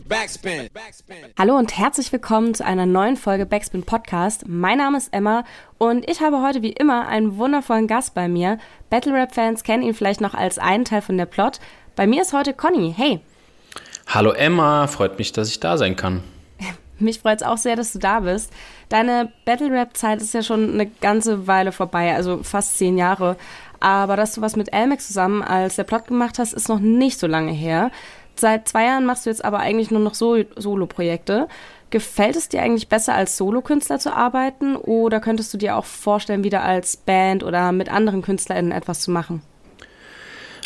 Backspin. Hallo und herzlich willkommen zu einer neuen Folge Backspin Podcast. Mein Name ist Emma und ich habe heute wie immer einen wundervollen Gast bei mir. Battle Rap Fans kennen ihn vielleicht noch als einen Teil von der Plot. Bei mir ist heute Conny. Hey. Hallo Emma, freut mich, dass ich da sein kann. Mich freut es auch sehr, dass du da bist. Deine Battle Rap Zeit ist ja schon eine ganze Weile vorbei, also fast zehn Jahre. Aber dass du was mit Elmex zusammen als der Plot gemacht hast, ist noch nicht so lange her. Seit zwei Jahren machst du jetzt aber eigentlich nur noch so Solo-Projekte. Gefällt es dir eigentlich besser, als Solokünstler zu arbeiten oder könntest du dir auch vorstellen, wieder als Band oder mit anderen KünstlerInnen etwas zu machen?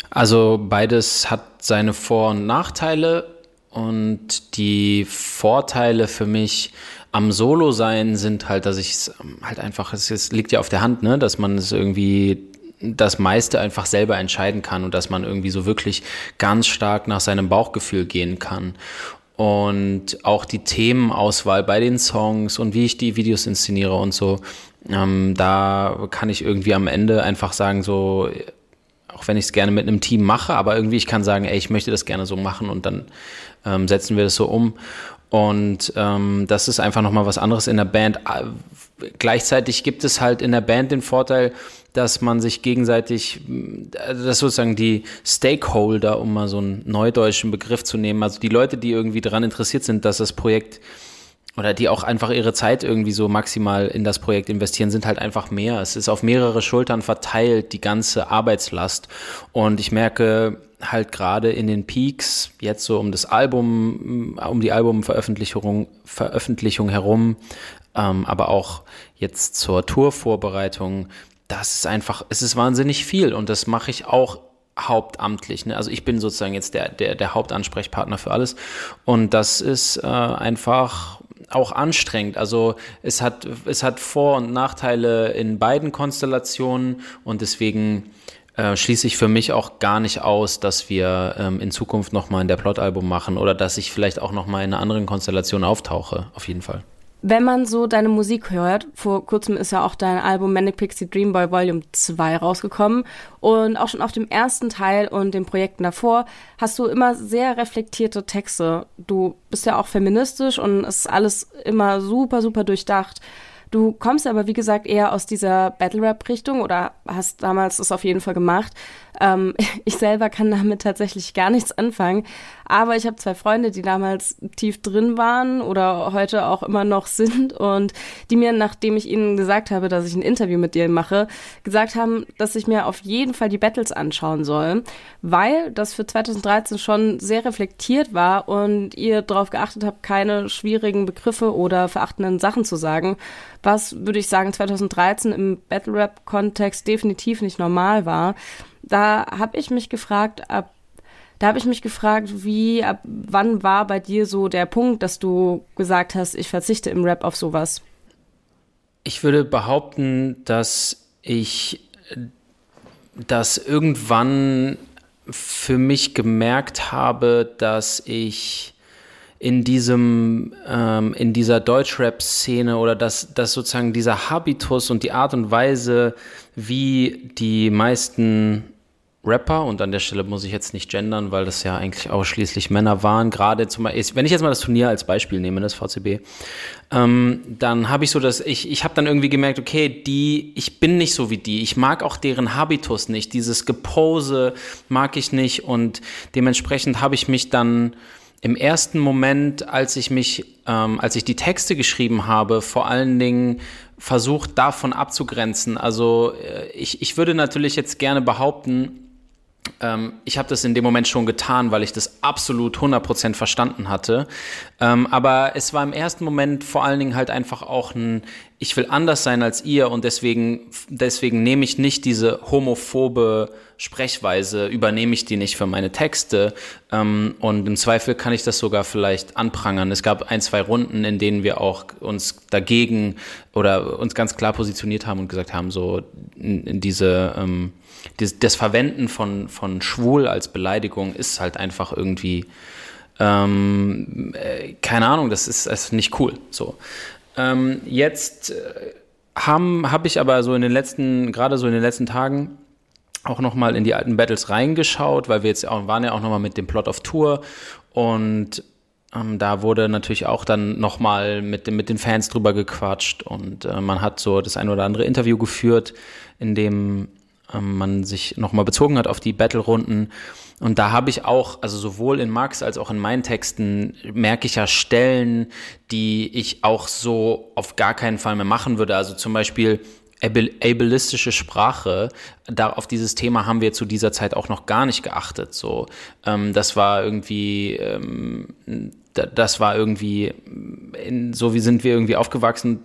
Also beides hat seine Vor- und Nachteile und die Vorteile für mich am Solo-Sein sind halt, dass ich es halt einfach, es liegt ja auf der Hand, ne, dass man es irgendwie das meiste einfach selber entscheiden kann und dass man irgendwie so wirklich ganz stark nach seinem Bauchgefühl gehen kann. Und auch die Themenauswahl bei den Songs und wie ich die Videos inszeniere und so, ähm, da kann ich irgendwie am Ende einfach sagen, so, auch wenn ich es gerne mit einem Team mache, aber irgendwie ich kann sagen, ey, ich möchte das gerne so machen und dann ähm, setzen wir das so um. Und ähm, das ist einfach nochmal was anderes in der Band. Gleichzeitig gibt es halt in der Band den Vorteil, dass man sich gegenseitig, also dass sozusagen die Stakeholder, um mal so einen neudeutschen Begriff zu nehmen, also die Leute, die irgendwie daran interessiert sind, dass das Projekt oder die auch einfach ihre Zeit irgendwie so maximal in das Projekt investieren, sind halt einfach mehr. Es ist auf mehrere Schultern verteilt, die ganze Arbeitslast. Und ich merke halt gerade in den Peaks, jetzt so um das Album, um die Albumveröffentlichung Veröffentlichung herum, ähm, aber auch jetzt zur Tourvorbereitung, das ist einfach, es ist wahnsinnig viel und das mache ich auch hauptamtlich. Ne? Also ich bin sozusagen jetzt der, der, der Hauptansprechpartner für alles und das ist äh, einfach auch anstrengend. Also es hat, es hat Vor- und Nachteile in beiden Konstellationen und deswegen äh, schließe ich für mich auch gar nicht aus, dass wir ähm, in Zukunft nochmal in der Plot-Album machen oder dass ich vielleicht auch nochmal in einer anderen Konstellation auftauche, auf jeden Fall. Wenn man so deine Musik hört, vor kurzem ist ja auch dein Album Manic Pixie Dream Boy Volume 2 rausgekommen und auch schon auf dem ersten Teil und den Projekten davor hast du immer sehr reflektierte Texte. Du bist ja auch feministisch und es ist alles immer super, super durchdacht. Du kommst aber, wie gesagt, eher aus dieser Battle-Rap-Richtung oder hast damals das auf jeden Fall gemacht. Ähm, ich selber kann damit tatsächlich gar nichts anfangen. Aber ich habe zwei Freunde, die damals tief drin waren oder heute auch immer noch sind und die mir, nachdem ich ihnen gesagt habe, dass ich ein Interview mit dir mache, gesagt haben, dass ich mir auf jeden Fall die Battles anschauen soll, weil das für 2013 schon sehr reflektiert war und ihr darauf geachtet habt, keine schwierigen Begriffe oder verachtenden Sachen zu sagen, was, würde ich sagen, 2013 im Battle Rap-Kontext definitiv nicht normal war da habe ich mich gefragt, ab da habe ich mich gefragt, wie, ab wann war bei dir so der Punkt, dass du gesagt hast, ich verzichte im Rap auf sowas? Ich würde behaupten, dass ich das irgendwann für mich gemerkt habe, dass ich in diesem ähm, in dieser Deutschrap-Szene oder dass, dass sozusagen dieser Habitus und die Art und Weise, wie die meisten Rapper, und an der Stelle muss ich jetzt nicht gendern, weil das ja eigentlich ausschließlich Männer waren, gerade zum Beispiel, wenn ich jetzt mal das Turnier als Beispiel nehme, das VCB, ähm, dann habe ich so dass ich, ich habe dann irgendwie gemerkt, okay, die, ich bin nicht so wie die, ich mag auch deren Habitus nicht, dieses Gepose mag ich nicht und dementsprechend habe ich mich dann im ersten Moment, als ich mich, ähm, als ich die Texte geschrieben habe, vor allen Dingen versucht, davon abzugrenzen. Also äh, ich, ich würde natürlich jetzt gerne behaupten, ich habe das in dem Moment schon getan, weil ich das absolut 100% verstanden hatte. Ähm, aber es war im ersten Moment vor allen Dingen halt einfach auch ein, ich will anders sein als ihr und deswegen, deswegen nehme ich nicht diese homophobe Sprechweise, übernehme ich die nicht für meine Texte. Ähm, und im Zweifel kann ich das sogar vielleicht anprangern. Es gab ein, zwei Runden, in denen wir auch uns dagegen oder uns ganz klar positioniert haben und gesagt haben, so in, diese, ähm, das, das Verwenden von, von schwul als Beleidigung ist halt einfach irgendwie, ähm, äh, keine Ahnung, das ist, ist nicht cool. So. Ähm, jetzt äh, habe hab ich aber so in den letzten, gerade so in den letzten Tagen, auch nochmal in die alten Battles reingeschaut, weil wir jetzt auch, waren ja auch nochmal mit dem Plot of Tour und ähm, da wurde natürlich auch dann nochmal mit, mit den Fans drüber gequatscht und äh, man hat so das ein oder andere Interview geführt, in dem man sich nochmal bezogen hat auf die Battle-Runden. Und da habe ich auch, also sowohl in Max als auch in meinen Texten, merke ich ja Stellen, die ich auch so auf gar keinen Fall mehr machen würde. Also zum Beispiel ableistische Sprache, da auf dieses Thema haben wir zu dieser Zeit auch noch gar nicht geachtet. So, ähm, das war irgendwie, ähm, das war irgendwie, in, so wie sind wir irgendwie aufgewachsen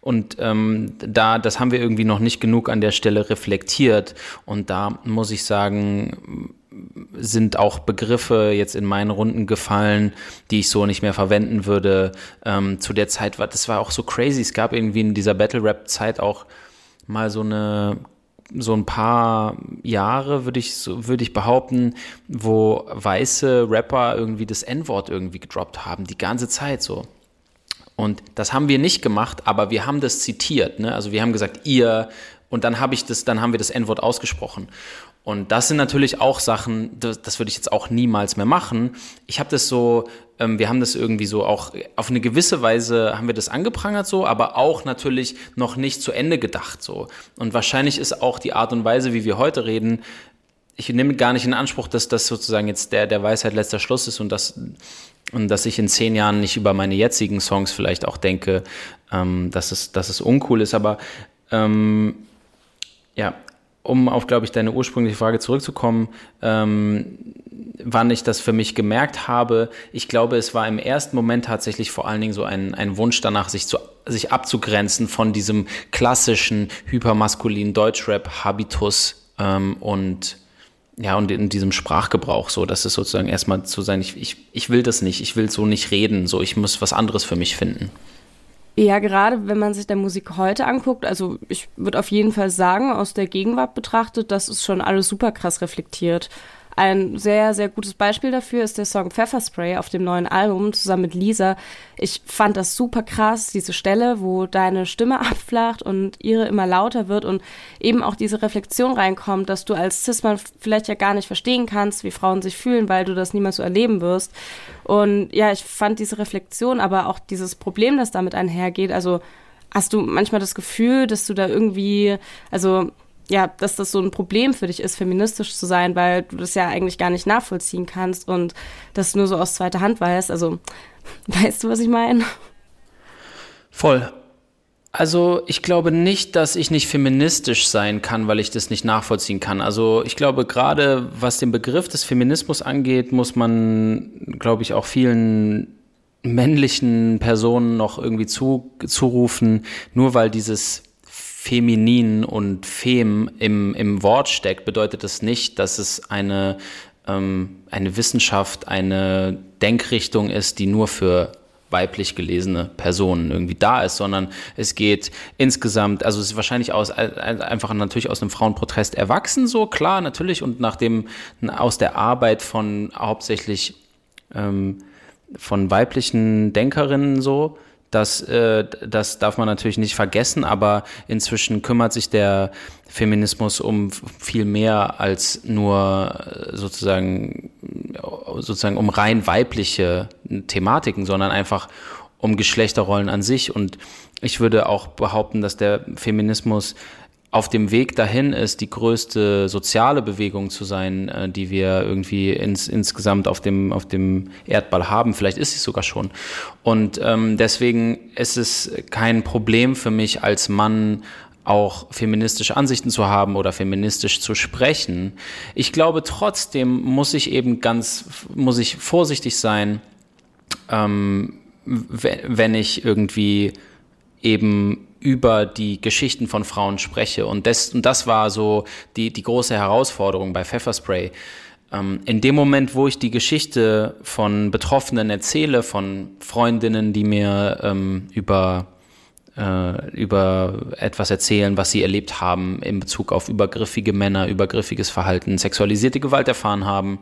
und ähm, da, das haben wir irgendwie noch nicht genug an der Stelle reflektiert. Und da muss ich sagen, sind auch Begriffe jetzt in meinen Runden gefallen, die ich so nicht mehr verwenden würde. Ähm, zu der Zeit war, das war auch so crazy. Es gab irgendwie in dieser Battle Rap Zeit auch mal so eine so ein paar Jahre, würde ich, so, würde ich behaupten, wo weiße Rapper irgendwie das N-Wort irgendwie gedroppt haben, die ganze Zeit so. Und das haben wir nicht gemacht, aber wir haben das zitiert. Ne? Also wir haben gesagt, ihr, und dann habe ich das, dann haben wir das N-Wort ausgesprochen. Und das sind natürlich auch Sachen, das, das würde ich jetzt auch niemals mehr machen. Ich habe das so, ähm, wir haben das irgendwie so auch auf eine gewisse Weise haben wir das angeprangert so, aber auch natürlich noch nicht zu Ende gedacht so. Und wahrscheinlich ist auch die Art und Weise, wie wir heute reden, ich nehme gar nicht in Anspruch, dass das sozusagen jetzt der, der Weisheit letzter Schluss ist und dass, und dass ich in zehn Jahren nicht über meine jetzigen Songs vielleicht auch denke, ähm, dass, es, dass es uncool ist, aber ähm, ja, um auf, glaube ich, deine ursprüngliche Frage zurückzukommen, ähm, wann ich das für mich gemerkt habe. Ich glaube, es war im ersten Moment tatsächlich vor allen Dingen so ein, ein Wunsch danach, sich, zu, sich abzugrenzen von diesem klassischen hypermaskulinen Deutschrap-Habitus ähm, und ja, und in diesem Sprachgebrauch so, das ist sozusagen erstmal zu sein, ich, ich, ich will das nicht, ich will so nicht reden, so, ich muss was anderes für mich finden. Ja, gerade wenn man sich der Musik heute anguckt, also ich würde auf jeden Fall sagen, aus der Gegenwart betrachtet, das ist schon alles super krass reflektiert. Ein sehr, sehr gutes Beispiel dafür ist der Song Pfefferspray auf dem neuen Album zusammen mit Lisa. Ich fand das super krass, diese Stelle, wo deine Stimme abflacht und ihre immer lauter wird und eben auch diese Reflexion reinkommt, dass du als Cis-Mann vielleicht ja gar nicht verstehen kannst, wie Frauen sich fühlen, weil du das niemals so erleben wirst. Und ja, ich fand diese Reflexion, aber auch dieses Problem, das damit einhergeht, also hast du manchmal das Gefühl, dass du da irgendwie, also ja, dass das so ein Problem für dich ist, feministisch zu sein, weil du das ja eigentlich gar nicht nachvollziehen kannst und das nur so aus zweiter Hand weißt. Also, weißt du, was ich meine? Voll. Also ich glaube nicht, dass ich nicht feministisch sein kann, weil ich das nicht nachvollziehen kann. Also ich glaube gerade, was den Begriff des Feminismus angeht, muss man, glaube ich, auch vielen männlichen Personen noch irgendwie zu, zurufen, nur weil dieses feminin und fem im, im Wort steckt, bedeutet das nicht, dass es eine, ähm, eine Wissenschaft, eine Denkrichtung ist, die nur für weiblich gelesene Personen irgendwie da ist, sondern es geht insgesamt, also es ist wahrscheinlich aus, einfach natürlich aus einem Frauenprotest erwachsen, so klar, natürlich, und nachdem aus der Arbeit von hauptsächlich ähm, von weiblichen Denkerinnen so, das, äh, das darf man natürlich nicht vergessen, aber inzwischen kümmert sich der Feminismus um viel mehr als nur äh, sozusagen, sozusagen um rein weibliche Thematiken, sondern einfach um Geschlechterrollen an sich. Und ich würde auch behaupten, dass der Feminismus auf dem Weg dahin ist, die größte soziale Bewegung zu sein, äh, die wir irgendwie ins, insgesamt auf dem, auf dem Erdball haben. Vielleicht ist sie sogar schon. Und ähm, deswegen ist es kein Problem für mich als Mann, auch feministische Ansichten zu haben oder feministisch zu sprechen. Ich glaube trotzdem muss ich eben ganz, muss ich vorsichtig sein, ähm, wenn ich irgendwie eben über die Geschichten von Frauen spreche. Und das, und das war so die, die große Herausforderung bei Pfefferspray. Ähm, in dem Moment, wo ich die Geschichte von Betroffenen erzähle, von Freundinnen, die mir ähm, über äh, über etwas erzählen, was sie erlebt haben in Bezug auf übergriffige Männer, übergriffiges Verhalten, sexualisierte Gewalt erfahren haben,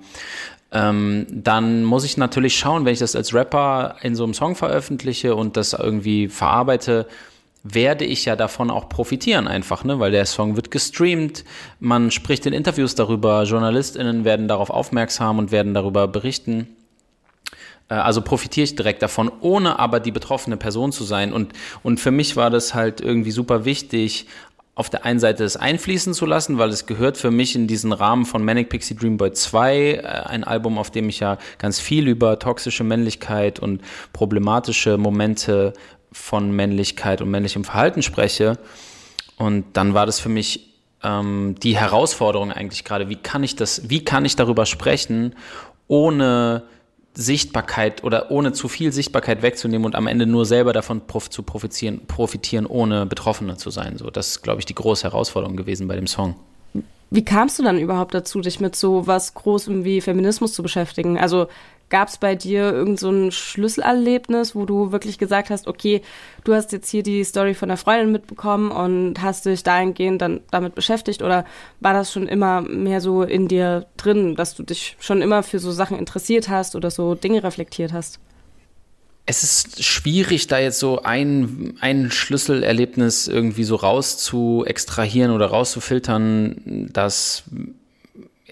ähm, dann muss ich natürlich schauen, wenn ich das als Rapper in so einem Song veröffentliche und das irgendwie verarbeite, werde ich ja davon auch profitieren einfach, ne? weil der Song wird gestreamt, man spricht in Interviews darüber, JournalistInnen werden darauf aufmerksam und werden darüber berichten. äh, also profitiere ich direkt davon, ohne aber die betroffene Person zu sein. Und, und für mich war das halt irgendwie super wichtig, auf der einen Seite es einfließen zu lassen, weil es gehört für mich in diesen Rahmen von Manic Pixie Dream Boy 2, äh, ein Album, auf dem ich ja ganz viel über toxische Männlichkeit und problematische Momente von Männlichkeit und männlichem Verhalten spreche. Und dann war das für mich ähm, die Herausforderung eigentlich gerade, wie kann ich das, wie kann ich darüber sprechen, ohne Sichtbarkeit oder ohne zu viel Sichtbarkeit wegzunehmen und am Ende nur selber davon prof zu profitieren, profitieren, ohne Betroffener zu sein. So, das ist, glaube ich, die große Herausforderung gewesen bei dem Song. Wie kamst du dann überhaupt dazu, dich mit so was Großem wie Feminismus zu beschäftigen? Also Gab es bei dir irgend so Schlüsselerlebnis, wo du wirklich gesagt hast, okay, du hast jetzt hier die Story von der Freundin mitbekommen und hast dich dahingehend dann damit beschäftigt oder war das schon immer mehr so in dir drin, dass du dich schon immer für so Sachen interessiert hast oder so Dinge reflektiert hast? Es ist schwierig, da jetzt so ein, ein Schlüsselerlebnis irgendwie so raus zu extrahieren oder rauszufiltern, das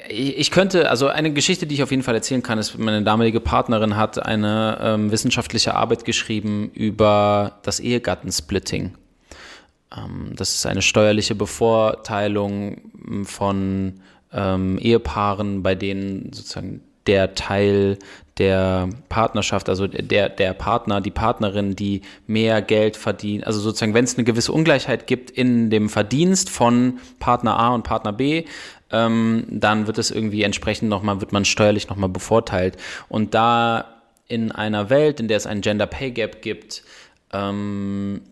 ich könnte, also eine Geschichte, die ich auf jeden Fall erzählen kann, ist, meine damalige Partnerin hat eine ähm, wissenschaftliche Arbeit geschrieben über das Ehegattensplitting. Ähm, das ist eine steuerliche Bevorteilung ähm, von ähm, Ehepaaren, bei denen sozusagen der Teil der Partnerschaft, also der, der Partner, die Partnerin, die mehr Geld verdient, also sozusagen, wenn es eine gewisse Ungleichheit gibt in dem Verdienst von Partner A und Partner B, ähm, dann wird es irgendwie entsprechend nochmal, wird man steuerlich nochmal bevorteilt. Und da in einer Welt, in der es einen Gender Pay Gap gibt, ähm,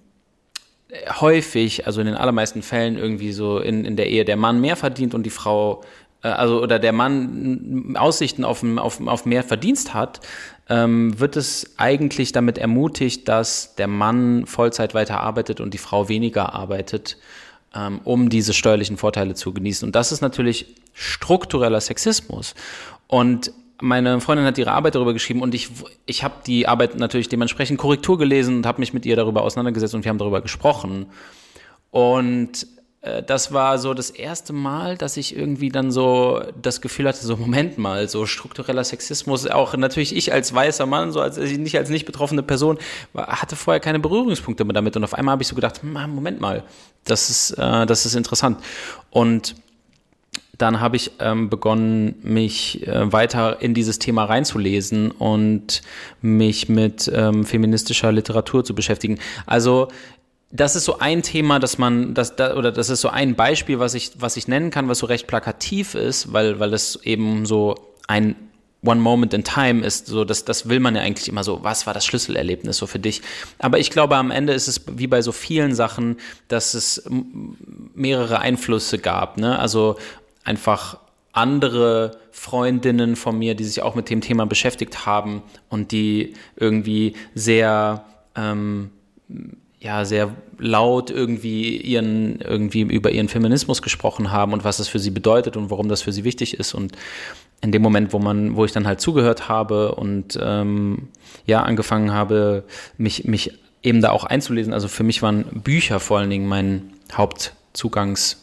häufig, also in den allermeisten Fällen irgendwie so in, in der Ehe der Mann mehr verdient und die Frau, äh, also oder der Mann Aussichten auf, auf, auf mehr Verdienst hat, ähm, wird es eigentlich damit ermutigt, dass der Mann Vollzeit weiter arbeitet und die Frau weniger arbeitet ähm, um diese steuerlichen Vorteile zu genießen. Und das ist natürlich struktureller Sexismus. Und meine Freundin hat ihre Arbeit darüber geschrieben und ich, ich habe die Arbeit natürlich dementsprechend Korrektur gelesen und habe mich mit ihr darüber auseinandergesetzt und wir haben darüber gesprochen. Und das war so das erste Mal, dass ich irgendwie dann so das Gefühl hatte, so Moment mal, so struktureller Sexismus, auch natürlich ich als weißer Mann, so als nicht als nicht betroffene Person, hatte vorher keine Berührungspunkte mehr damit und auf einmal habe ich so gedacht, Moment mal, das ist, äh, das ist interessant und dann habe ich ähm, begonnen, mich äh, weiter in dieses Thema reinzulesen und mich mit ähm, feministischer Literatur zu beschäftigen. Also das ist so ein Thema, dass man, das, da, oder das ist so ein Beispiel, was ich, was ich nennen kann, was so recht plakativ ist, weil, weil es eben so ein One Moment in Time ist, so das, das will man ja eigentlich immer so, was war das Schlüsselerlebnis so für dich? Aber ich glaube, am Ende ist es wie bei so vielen Sachen, dass es mehrere Einflüsse gab, ne? Also einfach andere Freundinnen von mir, die sich auch mit dem Thema beschäftigt haben und die irgendwie sehr ähm, ja sehr laut irgendwie ihren irgendwie über ihren Feminismus gesprochen haben und was das für sie bedeutet und warum das für sie wichtig ist und in dem Moment, wo man, wo ich dann halt zugehört habe und ähm, ja angefangen habe, mich mich eben da auch einzulesen. Also für mich waren Bücher vor allen Dingen mein Hauptzugangs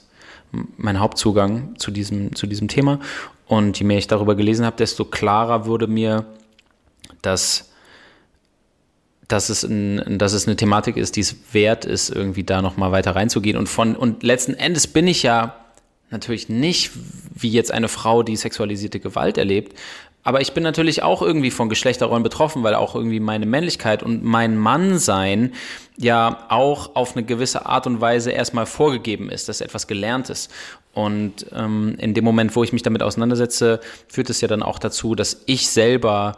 mein Hauptzugang zu diesem zu diesem Thema und je mehr ich darüber gelesen habe, desto klarer wurde mir, dass dass es, ein, dass es eine Thematik ist, die es wert ist, irgendwie da nochmal weiter reinzugehen. Und von, und letzten Endes bin ich ja natürlich nicht wie jetzt eine Frau, die sexualisierte Gewalt erlebt. Aber ich bin natürlich auch irgendwie von Geschlechterrollen betroffen, weil auch irgendwie meine Männlichkeit und mein Mannsein ja auch auf eine gewisse Art und Weise erstmal vorgegeben ist, dass etwas gelernt ist. Und ähm, in dem Moment, wo ich mich damit auseinandersetze, führt es ja dann auch dazu, dass ich selber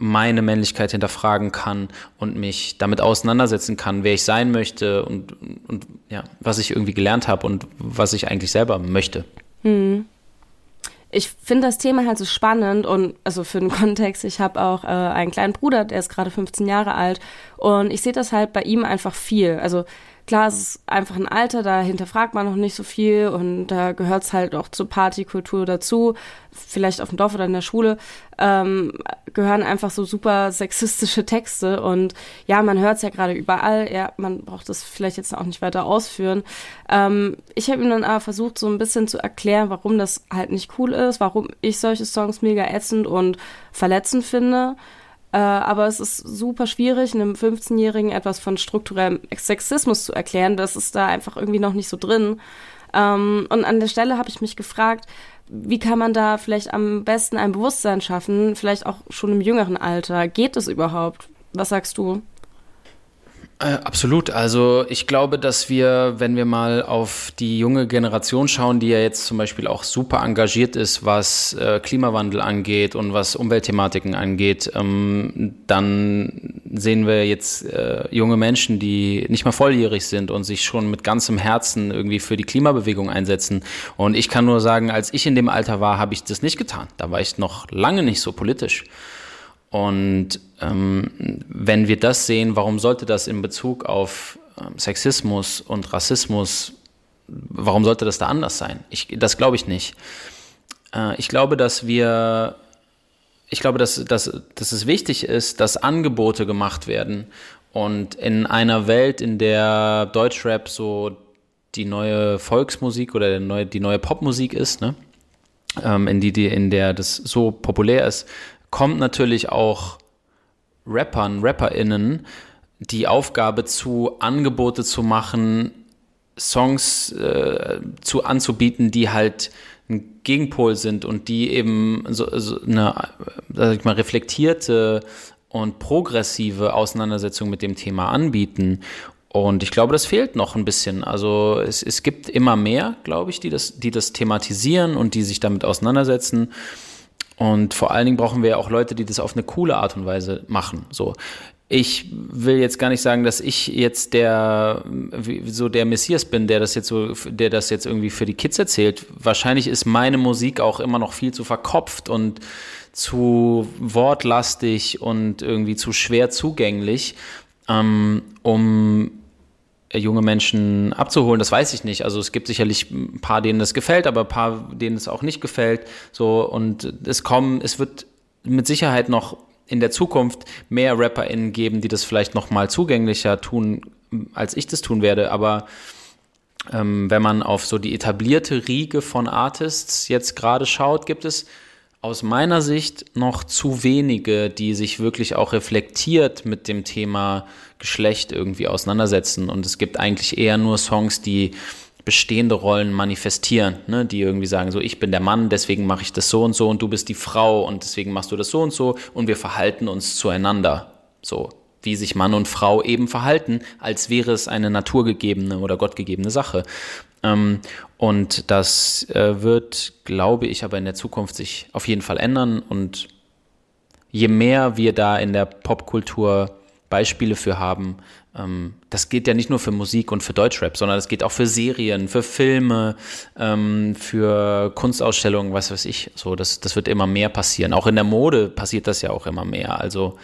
meine Männlichkeit hinterfragen kann und mich damit auseinandersetzen kann, wer ich sein möchte und, und ja, was ich irgendwie gelernt habe und was ich eigentlich selber möchte. Hm. Ich finde das Thema halt so spannend und also für den Kontext, ich habe auch äh, einen kleinen Bruder, der ist gerade 15 Jahre alt und ich sehe das halt bei ihm einfach viel. Also klar, es ist einfach ein Alter, da hinterfragt man noch nicht so viel und da gehört es halt auch zur Partykultur dazu. Vielleicht auf dem Dorf oder in der Schule ähm, gehören einfach so super sexistische Texte und ja, man hört es ja gerade überall. Ja, man braucht das vielleicht jetzt auch nicht weiter ausführen. Ähm, ich habe ihm dann aber versucht, so ein bisschen zu erklären, warum das halt nicht cool ist, warum ich solche Songs mega ätzend und verletzend finde. Äh, aber es ist super schwierig, einem 15-Jährigen etwas von strukturellem Sexismus zu erklären. Das ist da einfach irgendwie noch nicht so drin. Ähm, und an der Stelle habe ich mich gefragt, wie kann man da vielleicht am besten ein Bewusstsein schaffen, vielleicht auch schon im jüngeren Alter? Geht es überhaupt? Was sagst du? Äh, absolut. Also ich glaube, dass wir, wenn wir mal auf die junge Generation schauen, die ja jetzt zum Beispiel auch super engagiert ist, was äh, Klimawandel angeht und was Umweltthematiken angeht, ähm, dann sehen wir jetzt äh, junge Menschen, die nicht mal volljährig sind und sich schon mit ganzem Herzen irgendwie für die Klimabewegung einsetzen. Und ich kann nur sagen, als ich in dem Alter war, habe ich das nicht getan. Da war ich noch lange nicht so politisch. Und ähm, wenn wir das sehen, warum sollte das in Bezug auf ähm, Sexismus und Rassismus, warum sollte das da anders sein? Ich, das glaube ich nicht. Äh, ich glaube, dass wir, ich glaube, dass, dass, dass es wichtig ist, dass Angebote gemacht werden. Und in einer Welt, in der Deutschrap so die neue Volksmusik oder neue, die neue Popmusik ist, ne? Ähm, in, die, die, in der das so populär ist, kommt natürlich auch Rappern, RapperInnen die Aufgabe zu, Angebote zu machen, Songs äh, zu anzubieten, die halt ein Gegenpol sind und die eben so, so eine, sag ich mal, reflektierte und progressive Auseinandersetzung mit dem Thema anbieten. Und ich glaube, das fehlt noch ein bisschen. Also es, es gibt immer mehr, glaube ich, die das, die das thematisieren und die sich damit auseinandersetzen. Und vor allen Dingen brauchen wir ja auch Leute, die das auf eine coole Art und Weise machen. So. Ich will jetzt gar nicht sagen, dass ich jetzt der so der Messias bin, der das jetzt so, der das jetzt irgendwie für die Kids erzählt. Wahrscheinlich ist meine Musik auch immer noch viel zu verkopft und zu wortlastig und irgendwie zu schwer zugänglich, ähm, um junge Menschen abzuholen, das weiß ich nicht. Also es gibt sicherlich ein paar, denen das gefällt, aber ein paar, denen es auch nicht gefällt. So und es kommen, es wird mit Sicherheit noch in der Zukunft mehr RapperInnen geben, die das vielleicht noch mal zugänglicher tun, als ich das tun werde. Aber ähm, wenn man auf so die etablierte Riege von Artists jetzt gerade schaut, gibt es aus meiner Sicht noch zu wenige, die sich wirklich auch reflektiert mit dem Thema Geschlecht irgendwie auseinandersetzen. Und es gibt eigentlich eher nur Songs, die bestehende Rollen manifestieren, ne? die irgendwie sagen, so ich bin der Mann, deswegen mache ich das so und so und du bist die Frau und deswegen machst du das so und so und wir verhalten uns zueinander. So, wie sich Mann und Frau eben verhalten, als wäre es eine naturgegebene oder gottgegebene Sache. Ähm, und das äh, wird, glaube ich, aber in der Zukunft sich auf jeden Fall ändern. Und je mehr wir da in der Popkultur Beispiele für haben, ähm, das geht ja nicht nur für Musik und für Deutschrap, sondern es geht auch für Serien, für Filme, ähm, für Kunstausstellungen, was weiß ich. So, das, das wird immer mehr passieren. Auch in der Mode passiert das ja auch immer mehr. Also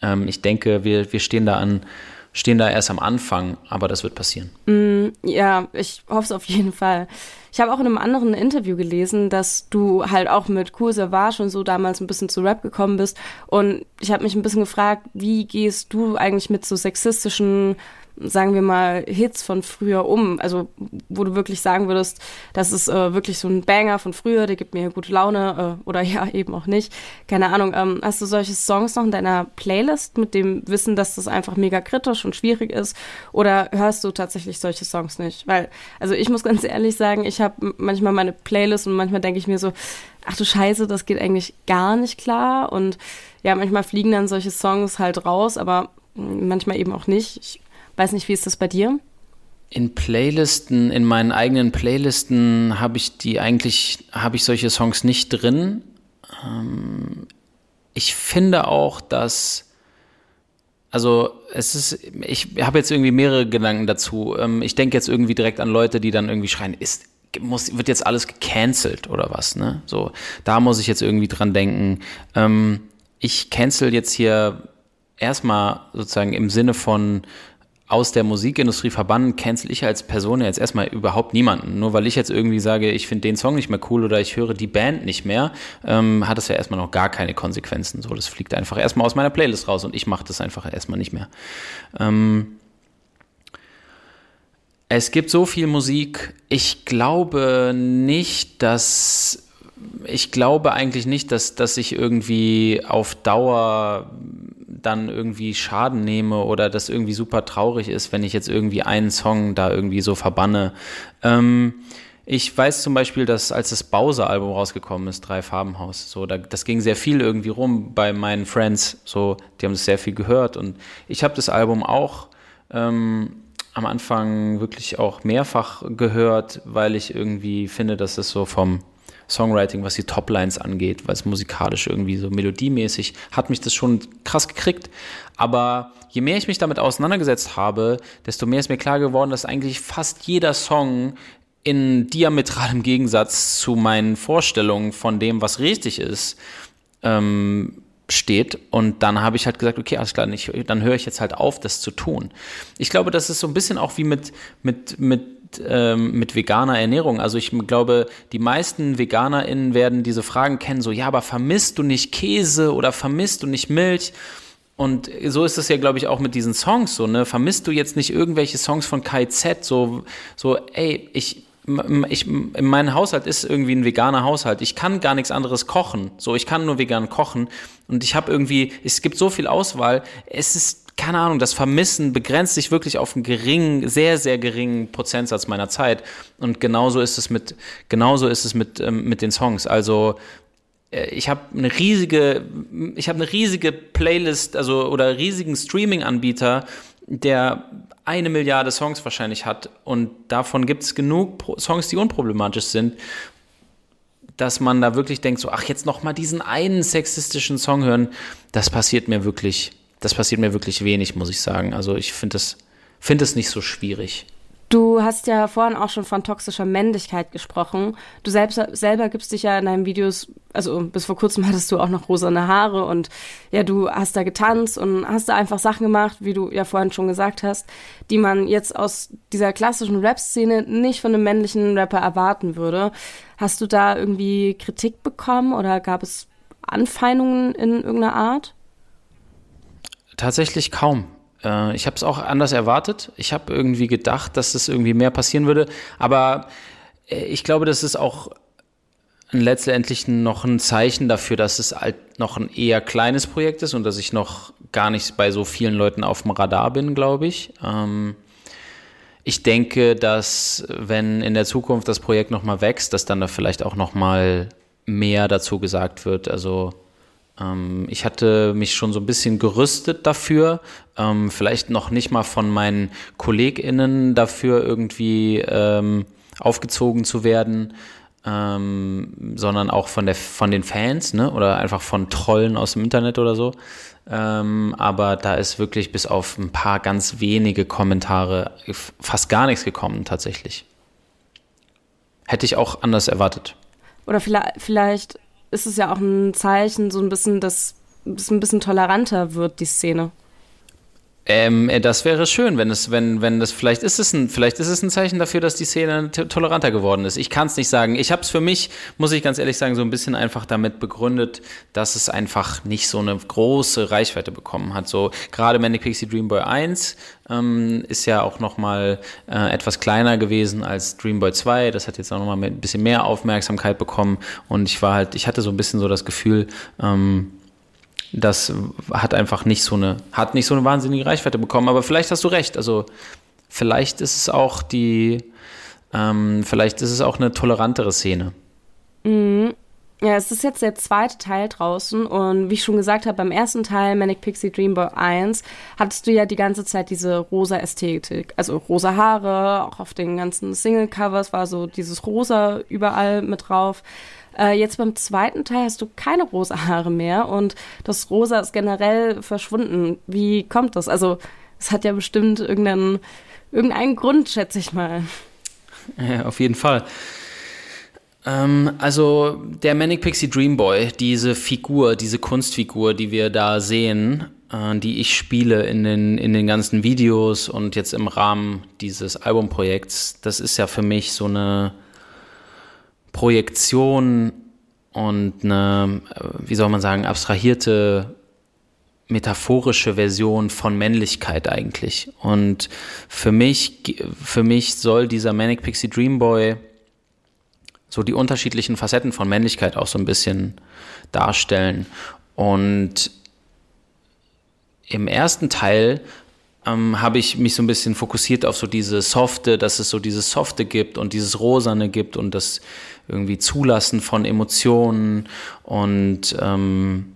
ähm, ich denke, wir, wir stehen da an stehen da erst am Anfang, aber das wird passieren. Mm, ja, ich hoffe es auf jeden Fall. Ich habe auch in einem anderen Interview gelesen, dass du halt auch mit Cool Savage und so damals ein bisschen zu Rap gekommen bist. Und ich habe mich ein bisschen gefragt, wie gehst du eigentlich mit so sexistischen sagen wir mal, Hits von früher um? Also, wo du wirklich sagen würdest, das ist äh, wirklich so ein Banger von früher, der gibt mir gute Laune äh, oder ja, eben auch nicht. Keine Ahnung. Ähm, hast du solche Songs noch in deiner Playlist mit dem Wissen, dass das einfach mega kritisch und schwierig ist? Oder hörst du tatsächlich solche Songs nicht? Weil, also ich muss ganz ehrlich sagen, ich habe manchmal meine Playlist und manchmal denke ich mir so, ach du Scheiße, das geht eigentlich gar nicht klar. Und ja, manchmal fliegen dann solche Songs halt raus, aber manchmal eben auch nicht. Ich Weiß nicht, wie ist das bei dir? In Playlisten, in meinen eigenen Playlisten habe ich die eigentlich, habe ich solche Songs nicht drin. Ähm, ich finde auch, dass, also es ist, ich habe jetzt irgendwie mehrere Gedanken dazu. Ähm, ich denke jetzt irgendwie direkt an Leute, die dann irgendwie schreien, ist, muss, wird jetzt alles gecancelt oder was, ne? So, da muss ich jetzt irgendwie dran denken. Ähm, ich cancel jetzt hier erstmal sozusagen im Sinne von, aus der Musikindustrie verbannen, cancel ich als Person jetzt erstmal überhaupt niemanden. Nur weil ich jetzt irgendwie sage, ich finde den Song nicht mehr cool oder ich höre die Band nicht mehr, ähm, hat das ja erstmal noch gar keine Konsequenzen. So, das fliegt einfach erstmal aus meiner Playlist raus und ich mache das einfach erstmal nicht mehr. Ähm, es gibt so viel Musik. Ich glaube nicht, dass ich glaube eigentlich nicht, dass, dass ich irgendwie auf Dauer dann irgendwie Schaden nehme oder das irgendwie super traurig ist, wenn ich jetzt irgendwie einen Song da irgendwie so verbanne. Ähm, ich weiß zum Beispiel, dass als das Bowser-Album rausgekommen ist, Drei Farbenhaus, so, da, das ging sehr viel irgendwie rum bei meinen Friends, so, die haben das sehr viel gehört und ich habe das Album auch ähm, am Anfang wirklich auch mehrfach gehört, weil ich irgendwie finde, dass es so vom Songwriting, was die Toplines angeht, weil es musikalisch irgendwie so melodiemäßig hat mich das schon krass gekriegt. Aber je mehr ich mich damit auseinandergesetzt habe, desto mehr ist mir klar geworden, dass eigentlich fast jeder Song in diametralem Gegensatz zu meinen Vorstellungen von dem, was richtig ist, ähm, steht. Und dann habe ich halt gesagt, okay, alles klar, ich, dann höre ich jetzt halt auf, das zu tun. Ich glaube, das ist so ein bisschen auch wie mit, mit, mit ähm, mit veganer Ernährung. Also ich glaube, die meisten VeganerInnen werden diese Fragen kennen, so, ja, aber vermisst du nicht Käse oder vermisst du nicht Milch? Und so ist es ja, glaube ich, auch mit diesen Songs so, ne? Vermisst du jetzt nicht irgendwelche Songs von KZ? So, so, ey, ich, ich, mein Haushalt ist irgendwie ein veganer Haushalt. Ich kann gar nichts anderes kochen. So, ich kann nur vegan kochen. Und ich habe irgendwie, es gibt so viel Auswahl. Es ist, keine Ahnung, das Vermissen begrenzt sich wirklich auf einen geringen, sehr, sehr geringen Prozentsatz meiner Zeit. Und genauso ist es mit, genauso ist es mit, ähm, mit den Songs. Also, äh, ich habe eine riesige, ich habe eine riesige Playlist, also oder riesigen Streaming-Anbieter, der eine Milliarde Songs wahrscheinlich hat und davon gibt es genug Songs, die unproblematisch sind, dass man da wirklich denkt, so, ach, jetzt noch mal diesen einen sexistischen Song hören, das passiert mir wirklich, das passiert mir wirklich wenig, muss ich sagen. Also ich finde es finde es nicht so schwierig. Du hast ja vorhin auch schon von toxischer Männlichkeit gesprochen. Du selbst, selber gibst dich ja in deinen Videos, also bis vor kurzem hattest du auch noch rosane Haare und ja, du hast da getanzt und hast da einfach Sachen gemacht, wie du ja vorhin schon gesagt hast, die man jetzt aus dieser klassischen Rap-Szene nicht von einem männlichen Rapper erwarten würde. Hast du da irgendwie Kritik bekommen oder gab es Anfeindungen in irgendeiner Art? Tatsächlich kaum. Äh, ich habe es auch anders erwartet. Ich habe irgendwie gedacht, dass es irgendwie mehr passieren würde. Aber äh, ich glaube, das ist auch letztendlich noch ein Zeichen dafür, dass es halt noch ein eher kleines Projekt ist und dass ich noch gar nicht bei so vielen Leuten auf dem Radar bin, glaube ich. Ähm, ich denke, dass wenn in der Zukunft das Projekt nochmal wächst, dass dann da vielleicht auch nochmal mehr dazu gesagt wird. Also ich hatte mich schon so ein bisschen gerüstet dafür, ähm, vielleicht noch nicht mal von meinen KollegInnen dafür irgendwie ähm, aufgezogen zu werden, ähm, sondern auch von, der, von den Fans ne? oder einfach von Trollen aus dem Internet oder so. Ähm, aber da ist wirklich bis auf ein paar ganz wenige Kommentare fast gar nichts gekommen tatsächlich. Hätte ich auch anders erwartet. Oder vielleicht, vielleicht ist es ja auch ein Zeichen, so ein bisschen, dass es ein bisschen toleranter wird, die Szene. Ähm, äh, das wäre schön, wenn es, wenn, wenn das, vielleicht ist es ein, vielleicht ist es ein Zeichen dafür, dass die Szene toleranter geworden ist. Ich kann es nicht sagen. Ich habe es für mich, muss ich ganz ehrlich sagen, so ein bisschen einfach damit begründet, dass es einfach nicht so eine große Reichweite bekommen hat. So gerade Manic Pixie Dream Boy 1 ähm, ist ja auch noch mal äh, etwas kleiner gewesen als Dream Boy 2. Das hat jetzt auch noch mal ein bisschen mehr Aufmerksamkeit bekommen und ich war halt, ich hatte so ein bisschen so das Gefühl, ähm, das hat einfach nicht so eine, hat nicht so eine wahnsinnige Reichweite bekommen. Aber vielleicht hast du recht. Also vielleicht ist es auch die, ähm, vielleicht ist es auch eine tolerantere Szene. Mhm. Ja, es ist jetzt der zweite Teil draußen und wie ich schon gesagt habe, beim ersten Teil Manic Pixie Dream Boy 1 hattest du ja die ganze Zeit diese rosa Ästhetik, also rosa Haare, auch auf den ganzen Single-Covers war so dieses rosa überall mit drauf. Äh, jetzt beim zweiten Teil hast du keine rosa Haare mehr und das Rosa ist generell verschwunden. Wie kommt das? Also, es hat ja bestimmt irgendeinen, irgendeinen Grund, schätze ich mal. Ja, auf jeden Fall. Ähm, also der Manic Pixie Dream Boy, diese Figur, diese Kunstfigur, die wir da sehen, äh, die ich spiele in den, in den ganzen Videos und jetzt im Rahmen dieses Albumprojekts, das ist ja für mich so eine Projektion und eine, wie soll man sagen, abstrahierte metaphorische Version von Männlichkeit eigentlich. Und für mich, für mich soll dieser Manic Pixie Dream Boy so die unterschiedlichen Facetten von Männlichkeit auch so ein bisschen darstellen. Und im ersten Teil ähm, habe ich mich so ein bisschen fokussiert auf so diese Softe, dass es so dieses Softe gibt und dieses Rosane gibt und das irgendwie Zulassen von Emotionen und ähm,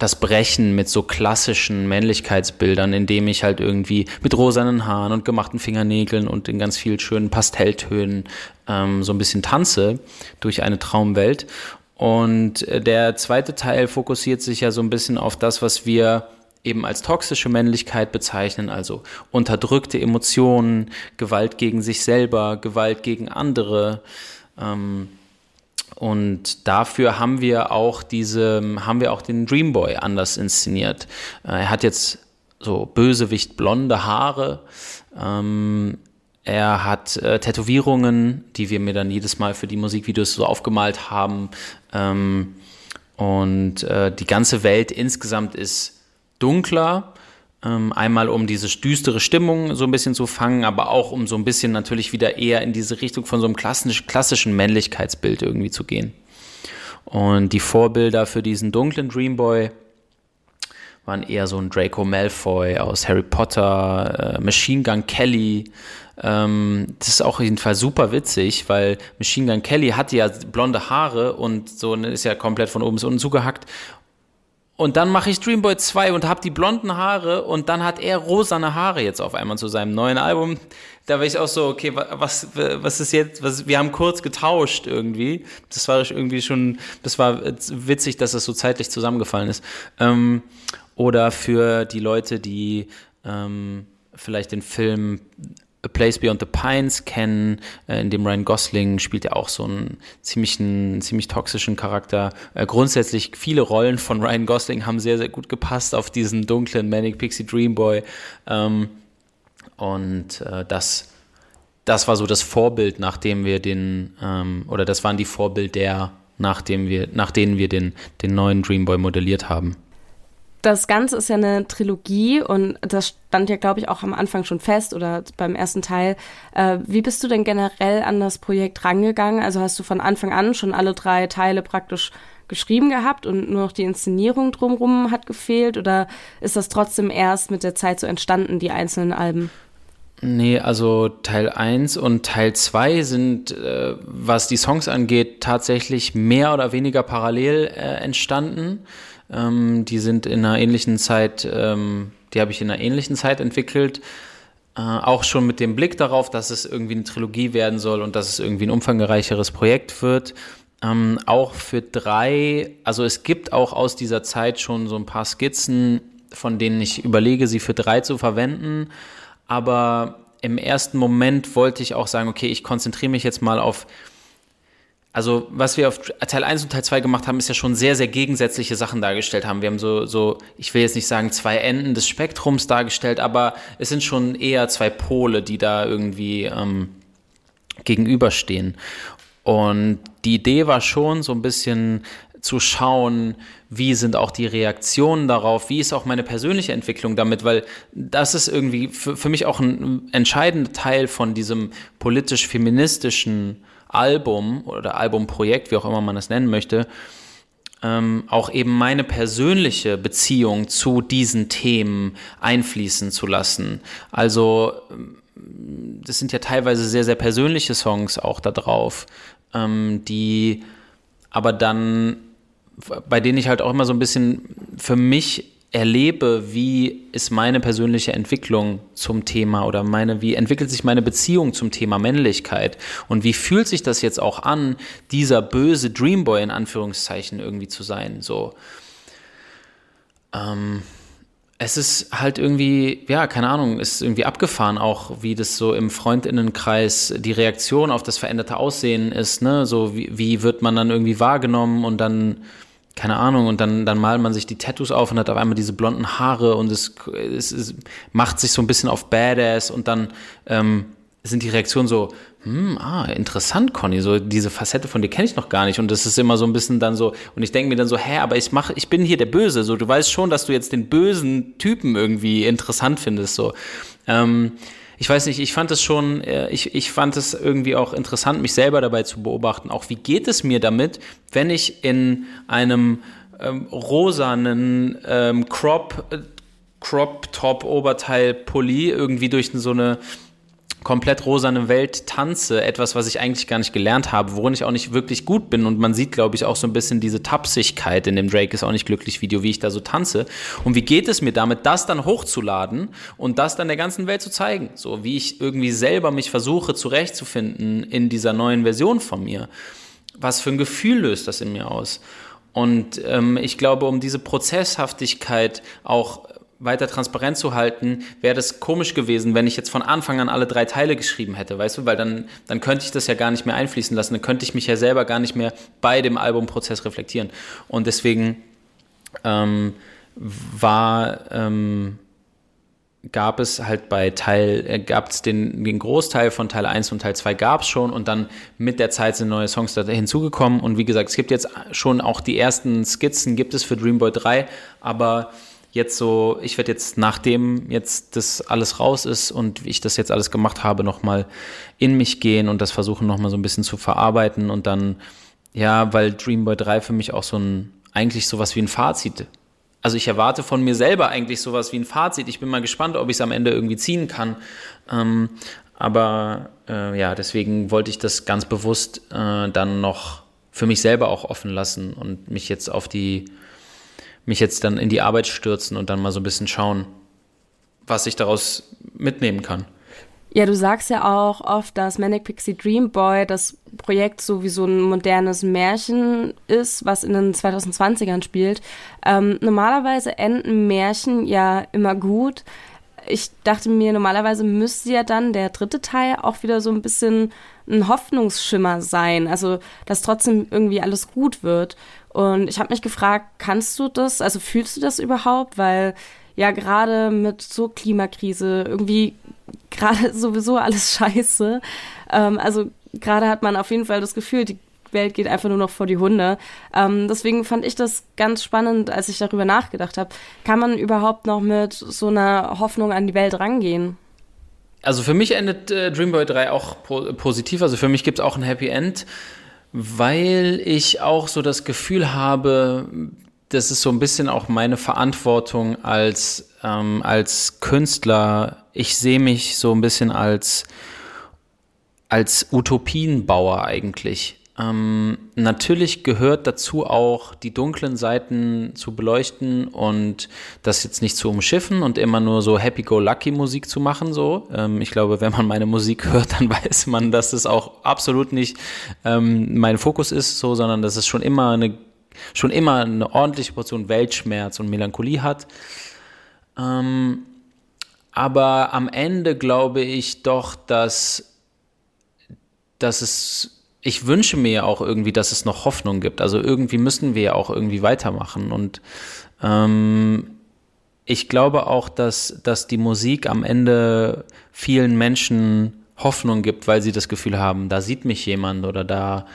das Brechen mit so klassischen Männlichkeitsbildern, indem ich halt irgendwie mit rosanen Haaren und gemachten Fingernägeln und in ganz vielen schönen Pastelltönen ähm, so ein bisschen tanze durch eine Traumwelt. Und äh, der zweite Teil fokussiert sich ja so ein bisschen auf das, was wir eben als toxische Männlichkeit bezeichnen, also unterdrückte Emotionen, Gewalt gegen sich selber, Gewalt gegen andere. Ähm, und dafür haben wir auch diese, haben wir auch den Dreamboy anders inszeniert. Äh, er hat jetzt so Bösewicht blonde Haare. Ähm, er hat äh, Tätowierungen, die wir mir dann jedes Mal für die Musikvideos so aufgemalt haben. Ähm, und äh, die ganze Welt insgesamt ist dunkler. Ähm, einmal um diese düstere Stimmung so ein bisschen zu fangen, aber auch um so ein bisschen natürlich wieder eher in diese Richtung von so einem klassisch, klassischen Männlichkeitsbild irgendwie zu gehen. Und die Vorbilder für diesen dunklen Dreamboy waren eher so ein Draco Malfoy aus Harry Potter, äh, Machine Gun Kelly. Ähm, das ist auch auf jeden Fall super witzig, weil Machine Gun Kelly hatte ja blonde Haare und so ne, ist ja komplett von oben bis unten zugehackt und dann mache ich Dreamboy 2 und habe die blonden Haare und dann hat er rosane Haare jetzt auf einmal zu seinem neuen Album. Da war ich auch so, okay, was, was ist jetzt, was, wir haben kurz getauscht irgendwie. Das war irgendwie schon, das war witzig, dass das so zeitlich zusammengefallen ist. Ähm, oder für die Leute, die ähm, vielleicht den Film A Place Beyond the Pines kennen, äh, in dem Ryan Gosling spielt ja auch so einen ziemlichen, ziemlich toxischen Charakter. Äh, grundsätzlich viele Rollen von Ryan Gosling haben sehr, sehr gut gepasst auf diesen dunklen Manic Pixie Dream Boy. Ähm, und äh, das, das war so das Vorbild, nachdem wir den, ähm, oder das waren die Vorbilder, nachdem wir, nach denen wir den, den neuen Dream Boy modelliert haben das Ganze ist ja eine Trilogie und das stand ja, glaube ich, auch am Anfang schon fest oder beim ersten Teil. Äh, wie bist du denn generell an das Projekt rangegangen? Also hast du von Anfang an schon alle drei Teile praktisch geschrieben gehabt und nur noch die Inszenierung drumherum hat gefehlt oder ist das trotzdem erst mit der Zeit so entstanden, die einzelnen Alben? Nee, also Teil 1 und Teil 2 sind, äh, was die Songs angeht, tatsächlich mehr oder weniger parallel äh, entstanden. Ähm, die sind in einer ähnlichen Zeit, ähm, die habe ich in einer ähnlichen Zeit entwickelt. Äh, auch schon mit dem Blick darauf, dass es irgendwie eine Trilogie werden soll und dass es irgendwie ein umfangreicheres Projekt wird. Ähm, auch für drei, also es gibt auch aus dieser Zeit schon so ein paar Skizzen, von denen ich überlege, sie für drei zu verwenden. Aber im ersten Moment wollte ich auch sagen, okay, ich konzentriere mich jetzt mal auf also was wir auf Teil 1 und Teil 2 gemacht haben, ist ja schon sehr, sehr gegensätzliche Sachen dargestellt haben. Wir haben so, so, ich will jetzt nicht sagen zwei Enden des Spektrums dargestellt, aber es sind schon eher zwei Pole, die da irgendwie ähm, gegenüberstehen. Und die Idee war schon so ein bisschen zu schauen, wie sind auch die Reaktionen darauf, wie ist auch meine persönliche Entwicklung damit, weil das ist irgendwie für, für mich auch ein entscheidender Teil von diesem politisch-feministischen Album oder Albumprojekt, wie auch immer man es nennen möchte, ähm, auch eben meine persönliche Beziehung zu diesen Themen einfließen zu lassen. Also ähm, das sind ja teilweise sehr, sehr persönliche Songs auch da drauf, ähm, die aber dann, bei denen ich halt auch immer so ein bisschen für mich erlebe, wie ist meine persönliche Entwicklung zum Thema oder meine, wie entwickelt sich meine Beziehung zum Thema Männlichkeit und wie fühlt sich das jetzt auch an, dieser böse Dreamboy in Anführungszeichen irgendwie zu sein, so. Ähm, es ist halt irgendwie, ja, keine Ahnung, ist irgendwie abgefahren auch, wie das so im Freundinnenkreis die Reaktion auf das veränderte Aussehen ist, ne, so wie, wie wird man dann irgendwie wahrgenommen und dann, keine Ahnung, und dann, dann malt man sich die Tattoos auf und hat auf einmal diese blonden Haare und es, es, es macht sich so ein bisschen auf Badass und dann ähm, sind die Reaktionen so, hm, ah, interessant, Conny, so diese Facette von dir kenne ich noch gar nicht und das ist immer so ein bisschen dann so und ich denke mir dann so, hä, aber ich mach, ich bin hier der Böse, so du weißt schon, dass du jetzt den bösen Typen irgendwie interessant findest, so. Ähm, ich weiß nicht, ich fand es schon, äh, ich, ich fand es irgendwie auch interessant, mich selber dabei zu beobachten. Auch wie geht es mir damit, wenn ich in einem ähm, rosanen ähm, Crop Crop-Top-Oberteil-Pulli irgendwie durch so eine komplett rosane Welt tanze, etwas, was ich eigentlich gar nicht gelernt habe, worin ich auch nicht wirklich gut bin. Und man sieht, glaube ich, auch so ein bisschen diese Tapsigkeit in dem Drake ist auch nicht glücklich Video, wie ich da so tanze. Und wie geht es mir damit, das dann hochzuladen und das dann der ganzen Welt zu zeigen? So wie ich irgendwie selber mich versuche zurechtzufinden in dieser neuen Version von mir. Was für ein Gefühl löst das in mir aus? Und ähm, ich glaube, um diese Prozesshaftigkeit auch weiter transparent zu halten, wäre das komisch gewesen, wenn ich jetzt von Anfang an alle drei Teile geschrieben hätte, weißt du, weil dann, dann könnte ich das ja gar nicht mehr einfließen lassen, dann könnte ich mich ja selber gar nicht mehr bei dem Albumprozess reflektieren. Und deswegen ähm, war, ähm, gab es halt bei Teil, äh, gab es den, den Großteil von Teil 1 und Teil 2 gab es schon und dann mit der Zeit sind neue Songs da hinzugekommen und wie gesagt, es gibt jetzt schon auch die ersten Skizzen, gibt es für Dreamboy 3, aber jetzt so, ich werde jetzt, nachdem jetzt das alles raus ist und ich das jetzt alles gemacht habe, nochmal in mich gehen und das versuchen nochmal so ein bisschen zu verarbeiten und dann, ja, weil Dreamboy 3 für mich auch so ein, eigentlich sowas wie ein Fazit. Also ich erwarte von mir selber eigentlich sowas wie ein Fazit. Ich bin mal gespannt, ob ich es am Ende irgendwie ziehen kann. Ähm, aber äh, ja, deswegen wollte ich das ganz bewusst äh, dann noch für mich selber auch offen lassen und mich jetzt auf die mich jetzt dann in die Arbeit stürzen und dann mal so ein bisschen schauen, was ich daraus mitnehmen kann. Ja, du sagst ja auch oft, dass Manic Pixie Dream Boy das Projekt so wie so ein modernes Märchen ist, was in den 2020ern spielt. Ähm, normalerweise enden Märchen ja immer gut. Ich dachte mir, normalerweise müsste ja dann der dritte Teil auch wieder so ein bisschen ein Hoffnungsschimmer sein, also dass trotzdem irgendwie alles gut wird. Und ich habe mich gefragt, kannst du das, also fühlst du das überhaupt? Weil ja gerade mit so Klimakrise irgendwie gerade sowieso alles scheiße. Ähm, also gerade hat man auf jeden Fall das Gefühl, die Welt geht einfach nur noch vor die Hunde. Ähm, deswegen fand ich das ganz spannend, als ich darüber nachgedacht habe. Kann man überhaupt noch mit so einer Hoffnung an die Welt rangehen? Also für mich endet äh, Dreamboy 3 auch po positiv. Also für mich gibt es auch ein Happy End weil ich auch so das Gefühl habe, das ist so ein bisschen auch meine Verantwortung als, ähm, als Künstler. Ich sehe mich so ein bisschen als, als Utopienbauer eigentlich. Ähm, natürlich gehört dazu auch, die dunklen Seiten zu beleuchten und das jetzt nicht zu umschiffen und immer nur so Happy-Go-Lucky-Musik zu machen. So, ähm, ich glaube, wenn man meine Musik hört, dann weiß man, dass es auch absolut nicht ähm, mein Fokus ist, so, sondern dass es schon immer eine schon immer eine ordentliche Portion Weltschmerz und Melancholie hat. Ähm, aber am Ende glaube ich doch, dass, dass es ich wünsche mir ja auch irgendwie, dass es noch Hoffnung gibt. Also irgendwie müssen wir ja auch irgendwie weitermachen. Und ähm, ich glaube auch, dass, dass die Musik am Ende vielen Menschen Hoffnung gibt, weil sie das Gefühl haben, da sieht mich jemand oder da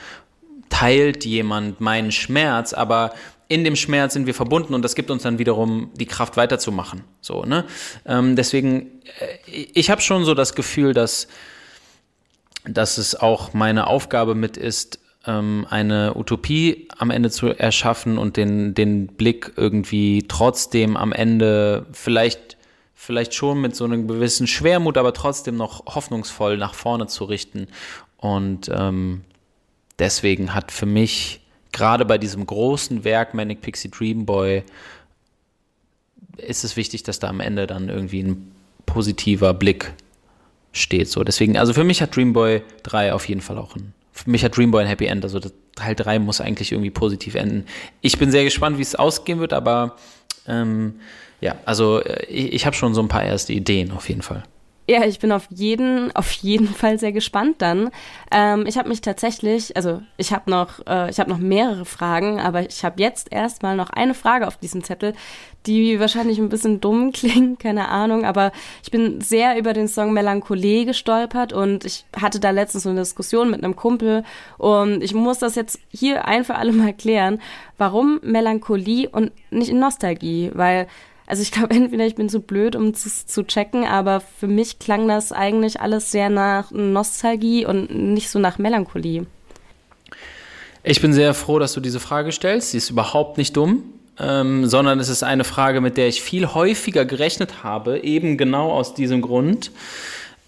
teilt jemand meinen Schmerz, aber in dem Schmerz sind wir verbunden und das gibt uns dann wiederum die Kraft weiterzumachen. So, ne? Ähm, deswegen, äh, ich habe schon so das Gefühl, dass dass es auch meine Aufgabe mit ist, ähm, eine Utopie am Ende zu erschaffen und den, den Blick irgendwie trotzdem am Ende vielleicht, vielleicht schon mit so einem gewissen Schwermut, aber trotzdem noch hoffnungsvoll nach vorne zu richten. Und ähm, deswegen hat für mich gerade bei diesem großen Werk Manic Pixie Dream Boy ist es wichtig, dass da am Ende dann irgendwie ein positiver Blick steht. So. Deswegen, also für mich hat Dreamboy 3 auf jeden Fall auch ein. Für mich hat Dreamboy ein Happy End. Also Teil 3 muss eigentlich irgendwie positiv enden. Ich bin sehr gespannt, wie es ausgehen wird, aber ähm, ja, also äh, ich, ich habe schon so ein paar erste Ideen auf jeden Fall. Ja, ich bin auf jeden, auf jeden Fall sehr gespannt dann. Ähm, ich habe mich tatsächlich, also ich habe noch, äh, ich habe noch mehrere Fragen, aber ich habe jetzt erstmal noch eine Frage auf diesem Zettel, die wahrscheinlich ein bisschen dumm klingt, keine Ahnung, aber ich bin sehr über den Song Melancholie gestolpert und ich hatte da letztens so eine Diskussion mit einem Kumpel und ich muss das jetzt hier ein für alle mal klären, warum Melancholie und nicht Nostalgie, weil also ich glaube, entweder ich bin zu blöd, um zu, zu checken, aber für mich klang das eigentlich alles sehr nach Nostalgie und nicht so nach Melancholie. Ich bin sehr froh, dass du diese Frage stellst. Sie ist überhaupt nicht dumm. ähm, sondern es ist eine Frage, mit der ich viel häufiger gerechnet habe, eben genau aus diesem Grund.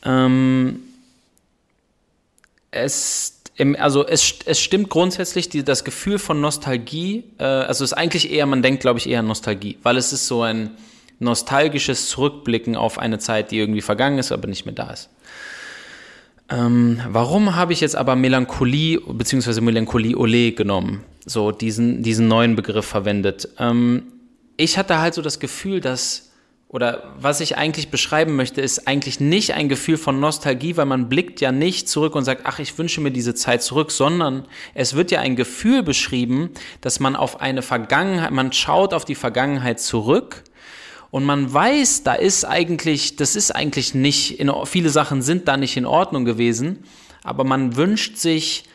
Ähm, es also es, es stimmt grundsätzlich, die, das Gefühl von Nostalgie, äh, also es ist eigentlich eher, man denkt, glaube ich, eher Nostalgie, weil es ist so ein nostalgisches Zurückblicken auf eine Zeit, die irgendwie vergangen ist, aber nicht mehr da ist. Ähm, warum habe ich jetzt aber Melancholie bzw. Melancholie Ole genommen? So diesen, diesen neuen Begriff verwendet. Ähm, ich hatte halt so das Gefühl, dass oder was ich eigentlich beschreiben möchte, ist eigentlich nicht ein Gefühl von Nostalgie, weil man blickt ja nicht zurück und sagt, ach, ich wünsche mir diese Zeit zurück, sondern es wird ja ein Gefühl beschrieben, dass man auf eine Vergangenheit, man schaut auf die Vergangenheit zurück und man weiß, da ist eigentlich, das ist eigentlich nicht, in, viele Sachen sind da nicht in Ordnung gewesen, aber man wünscht sich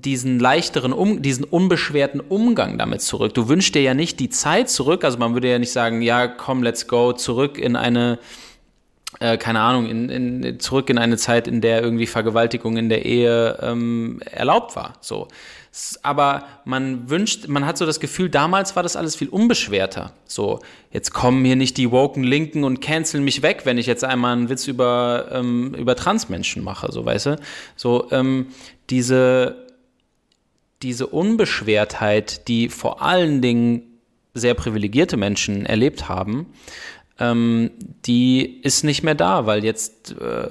diesen leichteren, um, diesen unbeschwerten Umgang damit zurück. Du wünschst dir ja nicht die Zeit zurück, also man würde ja nicht sagen, ja, komm, let's go zurück in eine, äh, keine Ahnung, in, in, zurück in eine Zeit, in der irgendwie Vergewaltigung in der Ehe ähm, erlaubt war. So. Aber man wünscht, man hat so das Gefühl, damals war das alles viel unbeschwerter. So, jetzt kommen hier nicht die woken Linken und canceln mich weg, wenn ich jetzt einmal einen Witz über, ähm, über Transmenschen mache, so weißt du. So, ähm, diese, diese Unbeschwertheit, die vor allen Dingen sehr privilegierte Menschen erlebt haben, ähm, die ist nicht mehr da, weil jetzt, äh,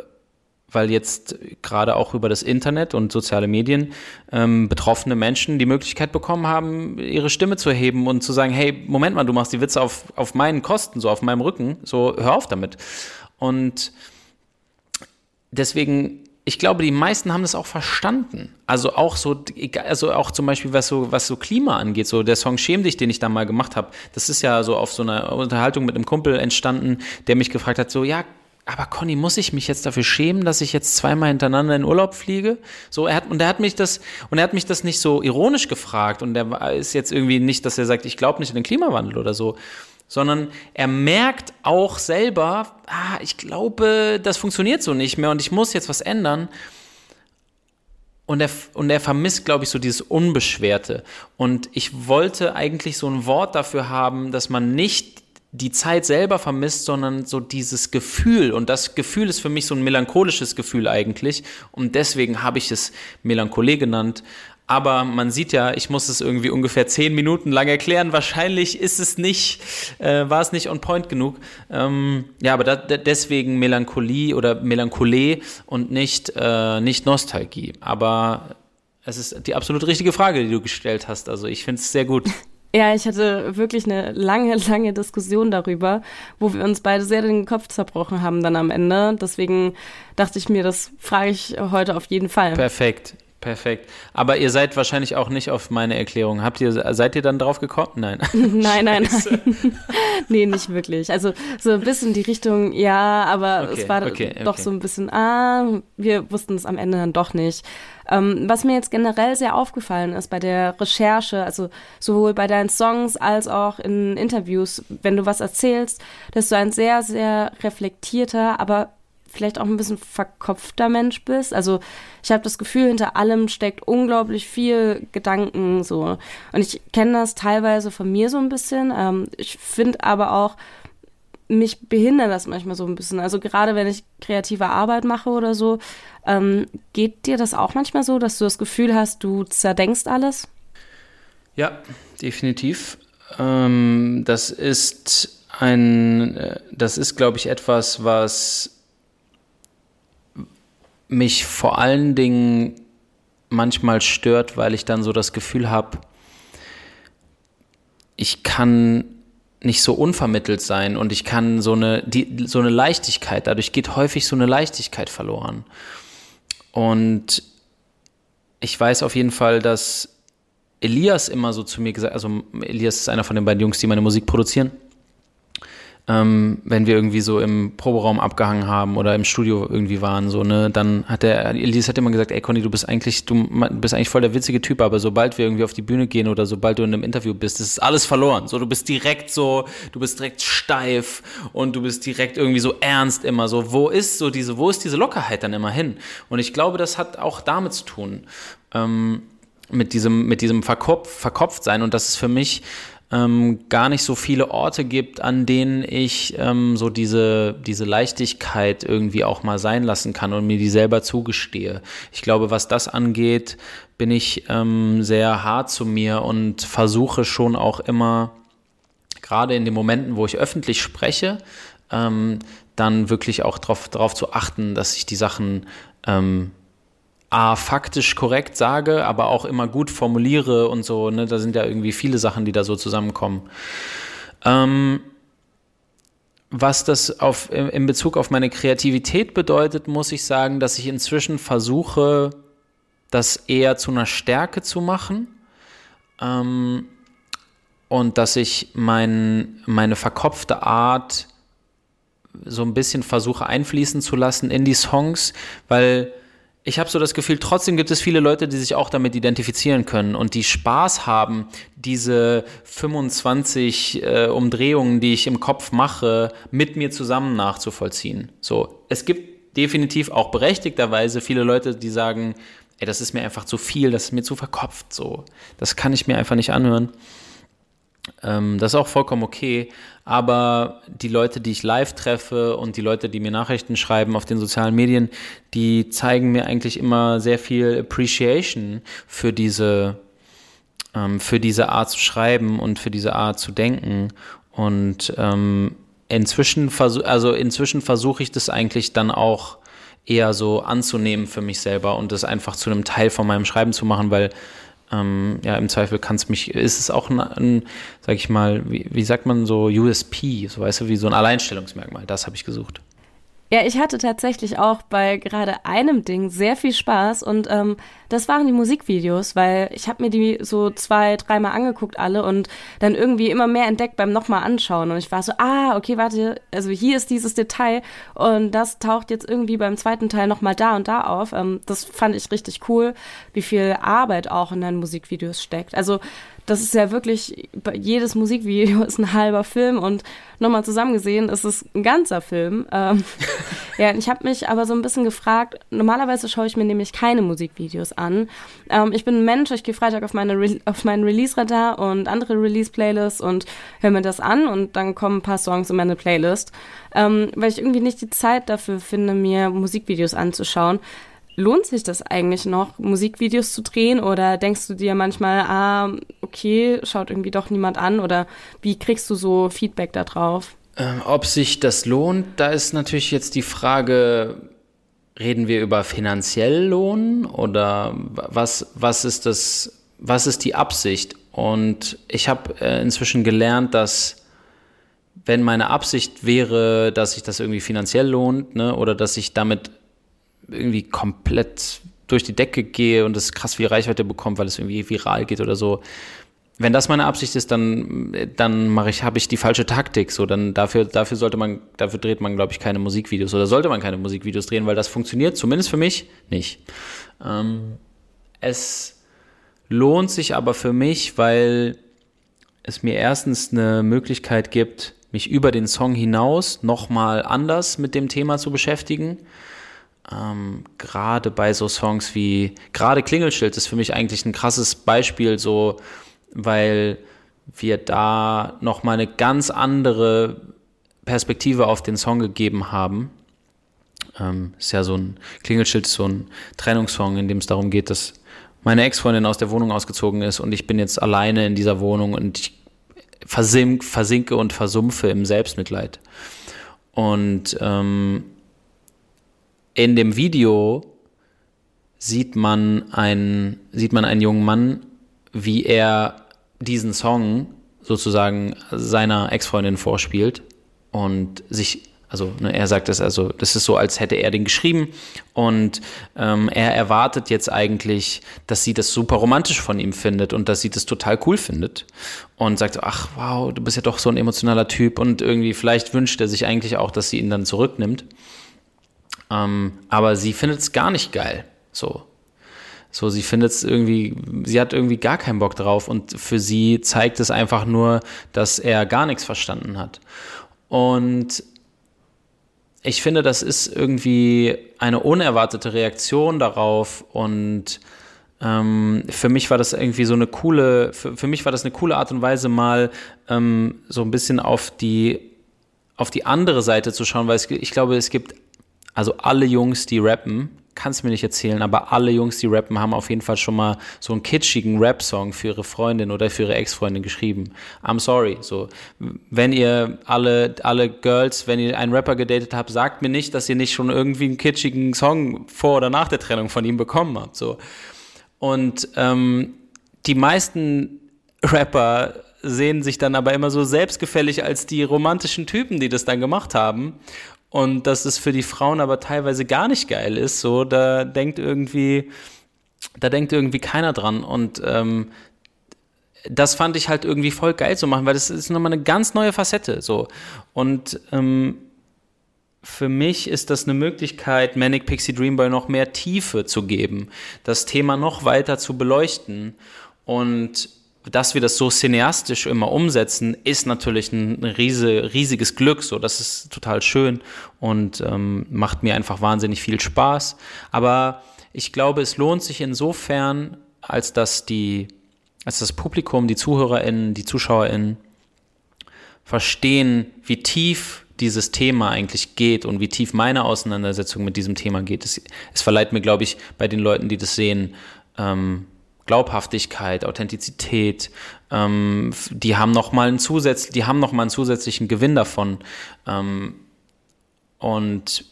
weil jetzt gerade auch über das Internet und soziale Medien ähm, betroffene Menschen die Möglichkeit bekommen haben, ihre Stimme zu erheben und zu sagen, hey, Moment mal, du machst die Witze auf, auf meinen Kosten, so auf meinem Rücken, so hör auf damit. Und deswegen ich glaube, die meisten haben das auch verstanden. Also auch so, also auch zum Beispiel, was so, was so Klima angeht, so der Song Schäm dich, den ich da mal gemacht habe, das ist ja so auf so einer Unterhaltung mit einem Kumpel entstanden, der mich gefragt hat, so, ja, aber Conny, muss ich mich jetzt dafür schämen, dass ich jetzt zweimal hintereinander in Urlaub fliege? So, er hat, und er hat mich das, und er hat mich das nicht so ironisch gefragt, und er ist jetzt irgendwie nicht, dass er sagt, ich glaube nicht in den Klimawandel oder so, sondern er merkt auch selber, ah, ich glaube, das funktioniert so nicht mehr und ich muss jetzt was ändern. Und er, und er vermisst, glaube ich, so dieses Unbeschwerte. Und ich wollte eigentlich so ein Wort dafür haben, dass man nicht die Zeit selber vermisst, sondern so dieses Gefühl. Und das Gefühl ist für mich so ein melancholisches Gefühl eigentlich. Und deswegen habe ich es Melancholie genannt. Aber man sieht ja, ich muss es irgendwie ungefähr zehn Minuten lang erklären. Wahrscheinlich ist es nicht, äh, war es nicht on point genug. Ähm, ja, aber da, deswegen Melancholie oder Melancholie und nicht, äh, nicht Nostalgie. Aber es ist die absolut richtige Frage, die du gestellt hast. Also ich finde es sehr gut. Ja, ich hatte wirklich eine lange, lange Diskussion darüber, wo wir uns beide sehr den Kopf zerbrochen haben dann am Ende. Deswegen dachte ich mir, das frage ich heute auf jeden Fall. Perfekt. Perfekt. Aber ihr seid wahrscheinlich auch nicht auf meine Erklärung. Habt ihr, seid ihr dann drauf gekommen? Nein. nein, nein, nein. nee, nicht wirklich. Also so ein bisschen die Richtung, ja, aber okay, es war okay, doch okay. so ein bisschen, ah, wir wussten es am Ende dann doch nicht. Ähm, was mir jetzt generell sehr aufgefallen ist bei der Recherche, also sowohl bei deinen Songs als auch in Interviews, wenn du was erzählst, dass du ein sehr, sehr reflektierter, aber vielleicht auch ein bisschen verkopfter Mensch bist. Also ich habe das Gefühl, hinter allem steckt unglaublich viel Gedanken so. Und ich kenne das teilweise von mir so ein bisschen. Ähm, ich finde aber auch, mich behindert das manchmal so ein bisschen. Also gerade wenn ich kreative Arbeit mache oder so, ähm, geht dir das auch manchmal so, dass du das Gefühl hast, du zerdenkst alles? Ja, definitiv. Ähm, das ist ein, äh, das ist, glaube ich, etwas, was mich vor allen Dingen manchmal stört, weil ich dann so das Gefühl habe, ich kann nicht so unvermittelt sein und ich kann so eine, die, so eine Leichtigkeit, dadurch geht häufig so eine Leichtigkeit verloren. Und ich weiß auf jeden Fall, dass Elias immer so zu mir gesagt, also Elias ist einer von den beiden Jungs, die meine Musik produzieren ähm, wenn wir irgendwie so im Proberaum abgehangen haben oder im Studio irgendwie waren, so, ne, dann hat der, Elise hat immer gesagt, ey Conny, du bist eigentlich, du bist eigentlich voll der witzige Typ, aber sobald wir irgendwie auf die Bühne gehen oder sobald du in einem Interview bist, ist alles verloren. So, du bist direkt so, du bist direkt steif und du bist direkt irgendwie so ernst immer so. Wo ist so diese, wo ist diese Lockerheit dann immer hin? Und ich glaube, das hat auch damit zu tun. Ähm, mit diesem, mit diesem Verkopf, Verkopftsein und das ist für mich ähm, gar nicht so viele Orte gibt, an denen ich ähm, so diese, diese Leichtigkeit irgendwie auch mal sein lassen kann und mir die selber zugestehe. Ich glaube, was das angeht, bin ich ähm, sehr hart zu mir und versuche schon auch immer, gerade in den Momenten, wo ich öffentlich spreche, ähm, dann wirklich auch darauf zu achten, dass ich die Sachen ähm, A, faktisch korrekt sage, aber auch immer gut formuliere und so. Ne? Da sind ja irgendwie viele Sachen, die da so zusammenkommen. Ähm, was das auf, in Bezug auf meine Kreativität bedeutet, muss ich sagen, dass ich inzwischen versuche, das eher zu einer Stärke zu machen. Ähm, und dass ich mein, meine verkopfte Art so ein bisschen versuche einfließen zu lassen in die Songs, weil ich habe so das Gefühl, trotzdem gibt es viele Leute, die sich auch damit identifizieren können und die Spaß haben, diese 25 äh, Umdrehungen, die ich im Kopf mache, mit mir zusammen nachzuvollziehen. So, es gibt definitiv auch berechtigterweise viele Leute, die sagen, ey, das ist mir einfach zu viel, das ist mir zu verkopft, so. Das kann ich mir einfach nicht anhören. Ähm, das ist auch vollkommen okay. Aber die Leute, die ich live treffe und die Leute, die mir Nachrichten schreiben auf den sozialen Medien, die zeigen mir eigentlich immer sehr viel Appreciation für diese, ähm, für diese Art zu schreiben und für diese Art zu denken. Und ähm, inzwischen, versuch, also inzwischen versuche ich das eigentlich dann auch eher so anzunehmen für mich selber und das einfach zu einem Teil von meinem Schreiben zu machen, weil ähm, ja, im Zweifel kann es mich, ist es auch ein, ein sag ich mal, wie, wie sagt man so, USP, so weißt du, wie so ein Alleinstellungsmerkmal, das habe ich gesucht. Ja, ich hatte tatsächlich auch bei gerade einem Ding sehr viel Spaß und ähm, das waren die Musikvideos, weil ich habe mir die so zwei, dreimal angeguckt alle und dann irgendwie immer mehr entdeckt beim nochmal anschauen und ich war so, ah, okay, warte, also hier ist dieses Detail und das taucht jetzt irgendwie beim zweiten Teil nochmal da und da auf. Ähm, das fand ich richtig cool, wie viel Arbeit auch in deinen Musikvideos steckt. Also das ist ja wirklich, jedes Musikvideo ist ein halber Film und nochmal zusammengesehen ist es ein ganzer Film. Ähm, ja, ich habe mich aber so ein bisschen gefragt, normalerweise schaue ich mir nämlich keine Musikvideos an. Ähm, ich bin ein Mensch, ich gehe Freitag auf, meine Re auf meinen Release-Radar und andere Release-Playlists und höre mir das an und dann kommen ein paar Songs in meine Playlist, ähm, weil ich irgendwie nicht die Zeit dafür finde, mir Musikvideos anzuschauen lohnt sich das eigentlich noch, Musikvideos zu drehen? Oder denkst du dir manchmal, ah, okay, schaut irgendwie doch niemand an? Oder wie kriegst du so Feedback darauf? Ähm, ob sich das lohnt, da ist natürlich jetzt die Frage, reden wir über finanziell Lohn oder was, was ist das, was ist die Absicht? Und ich habe äh, inzwischen gelernt, dass wenn meine Absicht wäre, dass sich das irgendwie finanziell lohnt, ne, oder dass ich damit irgendwie komplett durch die Decke gehe und es krass viel Reichweite bekommt, weil es irgendwie viral geht oder so. Wenn das meine Absicht ist, dann, dann mache ich, habe ich die falsche Taktik. So, dann dafür, dafür sollte man, dafür dreht man, glaube ich, keine Musikvideos oder sollte man keine Musikvideos drehen, weil das funktioniert, zumindest für mich, nicht. Ähm, es lohnt sich aber für mich, weil es mir erstens eine Möglichkeit gibt, mich über den Song hinaus nochmal anders mit dem Thema zu beschäftigen ähm, gerade bei so Songs wie, gerade Klingelschild ist für mich eigentlich ein krasses Beispiel, so, weil wir da nochmal eine ganz andere Perspektive auf den Song gegeben haben. Ähm, ist ja so ein Klingelschild, ist so ein Trennungssong, in dem es darum geht, dass meine Ex-Freundin aus der Wohnung ausgezogen ist und ich bin jetzt alleine in dieser Wohnung und ich versink, versinke und versumpfe im Selbstmitleid. Und ähm, in dem Video sieht man einen, sieht man einen jungen Mann, wie er diesen Song sozusagen seiner Ex-Freundin vorspielt und sich, also ne, er sagt es, also das ist so, als hätte er den geschrieben und ähm, er erwartet jetzt eigentlich, dass sie das super romantisch von ihm findet und dass sie das total cool findet und sagt, ach wow, du bist ja doch so ein emotionaler Typ und irgendwie vielleicht wünscht er sich eigentlich auch, dass sie ihn dann zurücknimmt. Ähm, aber sie findet es gar nicht geil. So. So, sie findet es irgendwie, sie hat irgendwie gar keinen Bock drauf und für sie zeigt es einfach nur, dass er gar nichts verstanden hat. Und ich finde, das ist irgendwie eine unerwartete Reaktion darauf und ähm, für mich war das irgendwie so eine coole, für, für, mich war das eine coole Art und Weise, mal ähm, so ein bisschen auf die, auf die andere Seite zu schauen, weil es, ich glaube, es gibt also alle Jungs, die rappen, kannst mir nicht erzählen, aber alle Jungs, die rappen, haben auf jeden Fall schon mal so einen kitschigen Rap-Song für ihre Freundin oder für ihre Ex-Freundin geschrieben. I'm sorry. So, wenn ihr alle, alle Girls, wenn ihr einen Rapper gedatet habt, sagt mir nicht, dass ihr nicht schon irgendwie einen kitschigen Song vor oder nach der Trennung von ihm bekommen habt. So. Und ähm, die meisten Rapper sehen sich dann aber immer so selbstgefällig als die romantischen Typen, die das dann gemacht haben und dass es für die Frauen aber teilweise gar nicht geil ist, so, da denkt irgendwie, da denkt irgendwie keiner dran und ähm, das fand ich halt irgendwie voll geil zu machen, weil das ist nochmal eine ganz neue Facette, so. Und ähm, für mich ist das eine Möglichkeit, Manic Pixie Dream Boy noch mehr Tiefe zu geben, das Thema noch weiter zu beleuchten und dass wir das so cineastisch immer umsetzen, ist natürlich ein riese, riesiges Glück. So, das ist total schön und ähm, macht mir einfach wahnsinnig viel Spaß. Aber ich glaube, es lohnt sich insofern, als dass die, als das Publikum, die ZuhörerInnen, die ZuschauerInnen verstehen, wie tief dieses Thema eigentlich geht und wie tief meine Auseinandersetzung mit diesem Thema geht. Es, es verleiht mir, glaube ich, bei den Leuten, die das sehen, ähm, Glaubhaftigkeit, Authentizität, ähm, die haben noch mal einen zusätzlichen, die haben noch mal einen zusätzlichen Gewinn davon. Ähm, und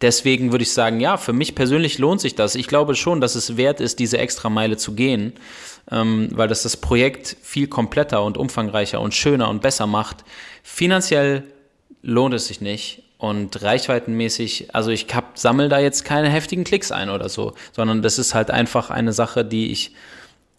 deswegen würde ich sagen, ja, für mich persönlich lohnt sich das. Ich glaube schon, dass es wert ist, diese extra Meile zu gehen, ähm, weil das das Projekt viel kompletter und umfangreicher und schöner und besser macht. Finanziell lohnt es sich nicht. Und reichweitenmäßig, also ich sammle da jetzt keine heftigen Klicks ein oder so, sondern das ist halt einfach eine Sache, die ich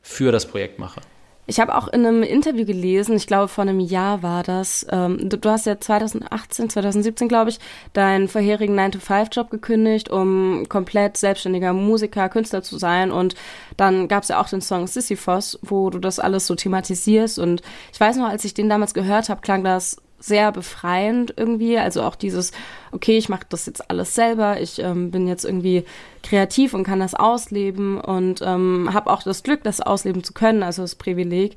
für das Projekt mache. Ich habe auch in einem Interview gelesen, ich glaube vor einem Jahr war das, ähm, du, du, hast ja 2018, 2017, glaube ich, deinen vorherigen 9-to-5-Job gekündigt, um komplett selbstständiger Musiker, Künstler zu sein. Und dann gab es ja auch den Song Sisyphos, wo du das alles so thematisierst. Und ich weiß noch, als ich den damals gehört habe, klang das sehr befreiend irgendwie. Also auch dieses, okay, ich mache das jetzt alles selber, ich ähm, bin jetzt irgendwie kreativ und kann das ausleben und ähm, habe auch das Glück, das ausleben zu können, also das Privileg.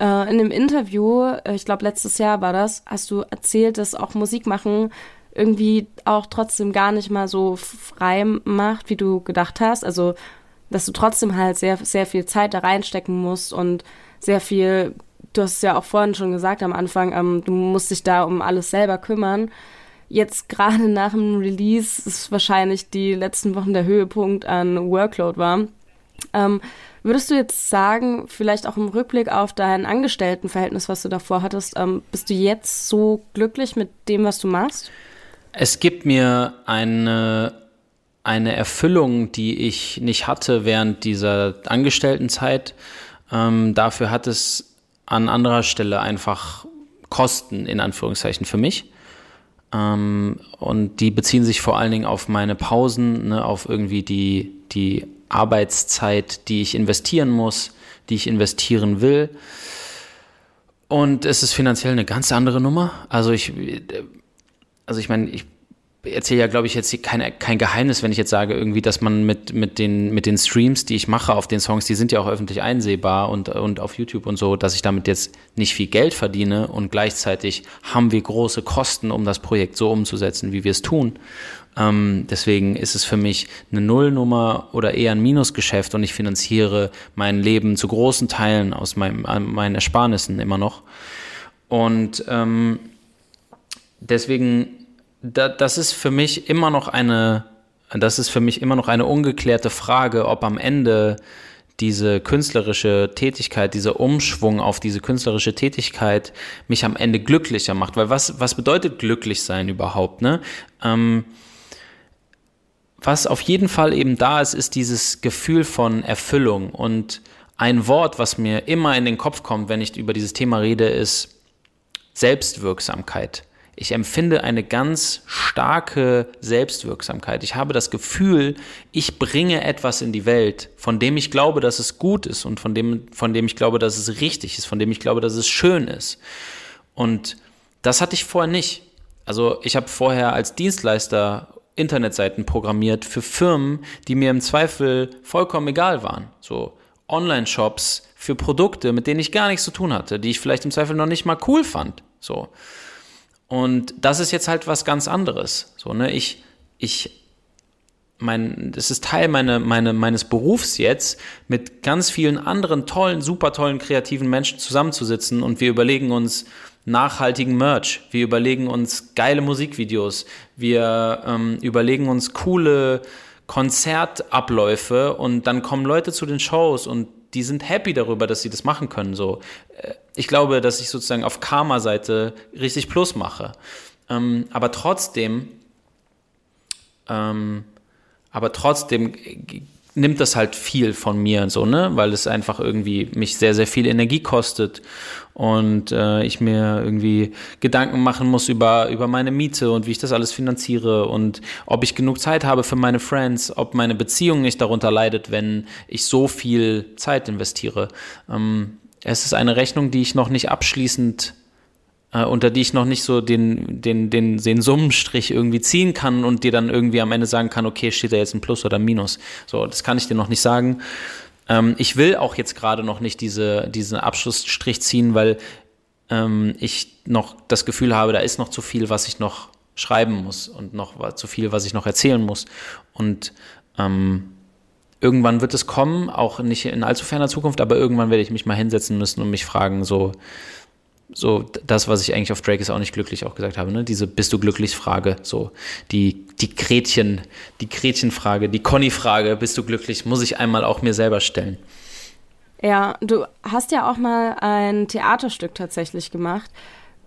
Äh, in dem Interview, äh, ich glaube letztes Jahr war das, hast du erzählt, dass auch Musik machen irgendwie auch trotzdem gar nicht mal so frei macht, wie du gedacht hast. Also dass du trotzdem halt sehr, sehr viel Zeit da reinstecken musst und sehr viel du hast es ja auch vorhin schon gesagt am Anfang, ähm, du musst dich da um alles selber kümmern. Jetzt gerade nach dem Release ist wahrscheinlich die letzten Wochen der Höhepunkt an Workload war. Ähm, würdest du jetzt sagen, vielleicht auch im Rückblick auf dein Angestelltenverhältnis, was du davor hattest, ähm, bist du jetzt so glücklich mit dem, was du machst? Es gibt mir eine, eine Erfüllung, die ich nicht hatte während dieser Angestelltenzeit. Ähm, dafür hat es an anderer Stelle einfach Kosten in Anführungszeichen für mich. Ähm, und die beziehen sich vor allen Dingen auf meine Pausen, ne, auf irgendwie die, die Arbeitszeit, die ich investieren muss, die ich investieren will. Und es ist finanziell eine ganz andere Nummer. Also ich, also ich meine, ich erzähle ja, glaube ich, jetzt kein, kein Geheimnis, wenn ich jetzt sage, irgendwie, dass man mit, mit, den, mit den Streams, die ich mache auf den Songs, die sind ja auch öffentlich einsehbar und, und auf YouTube und so, dass ich damit jetzt nicht viel Geld verdiene und gleichzeitig haben wir große Kosten, um das Projekt so umzusetzen, wie wir es tun. Ähm, deswegen ist es für mich eine Nullnummer oder eher ein Minusgeschäft und ich finanziere mein Leben zu großen Teilen aus meinem, meinen Ersparnissen immer noch. Und ähm, deswegen da, das ist für mich immer noch eine, das ist für mich immer noch eine ungeklärte Frage, ob am Ende diese künstlerische Tätigkeit, dieser Umschwung auf diese künstlerische Tätigkeit mich am Ende glücklicher macht. Weil was, was bedeutet glücklich sein überhaupt, ne? Ähm, was auf jeden Fall eben da ist, ist dieses Gefühl von Erfüllung. Und ein Wort, was mir immer in den Kopf kommt, wenn ich über dieses Thema rede, ist Selbstwirksamkeit. Ich empfinde eine ganz starke Selbstwirksamkeit. Ich habe das Gefühl, ich bringe etwas in die Welt, von dem ich glaube, dass es gut ist und von dem, von dem ich glaube, dass es richtig ist, von dem ich glaube, dass es schön ist. Und das hatte ich vorher nicht. Also ich habe vorher als Dienstleister Internetseiten programmiert für Firmen, die mir im Zweifel vollkommen egal waren. So Online-Shops für Produkte, mit denen ich gar nichts zu tun hatte, die ich vielleicht im Zweifel noch nicht mal cool fand. So. Und das ist jetzt halt was ganz anderes. So, ne, ich, ich, mein, das ist Teil meine, meine, meines Berufs jetzt, mit ganz vielen anderen tollen, super tollen, kreativen Menschen zusammenzusitzen und wir überlegen uns, nachhaltigen Merch. Wir überlegen uns geile Musikvideos. Wir ähm, überlegen uns coole Konzertabläufe und dann kommen Leute zu den Shows und die sind happy darüber, dass sie das machen können. So, äh, ich glaube, dass ich sozusagen auf Karma-Seite richtig Plus mache. Ähm, aber trotzdem, ähm, aber trotzdem nimmt das halt viel von mir so, ne, weil es einfach irgendwie mich sehr, sehr viel Energie kostet und äh, ich mir irgendwie Gedanken machen muss über, über meine Miete und wie ich das alles finanziere und ob ich genug Zeit habe für meine Friends, ob meine Beziehung nicht darunter leidet, wenn ich so viel Zeit investiere. Ähm, es ist eine Rechnung, die ich noch nicht abschließend äh, unter die ich noch nicht so den, den, den, den Summenstrich irgendwie ziehen kann und dir dann irgendwie am Ende sagen kann, okay, steht da jetzt ein Plus oder ein Minus. So, das kann ich dir noch nicht sagen. Ähm, ich will auch jetzt gerade noch nicht diese, diesen Abschlussstrich ziehen, weil ähm, ich noch das Gefühl habe, da ist noch zu viel, was ich noch schreiben muss und noch zu viel, was ich noch erzählen muss. Und ähm, irgendwann wird es kommen, auch nicht in allzu ferner Zukunft, aber irgendwann werde ich mich mal hinsetzen müssen und mich fragen, so, so das, was ich eigentlich auf Drake ist auch nicht glücklich auch gesagt habe, ne? Diese bist du glücklich Frage, so die die Gretchen, die Gretchenfrage, die Conny Frage, bist du glücklich, muss ich einmal auch mir selber stellen. Ja, du hast ja auch mal ein Theaterstück tatsächlich gemacht.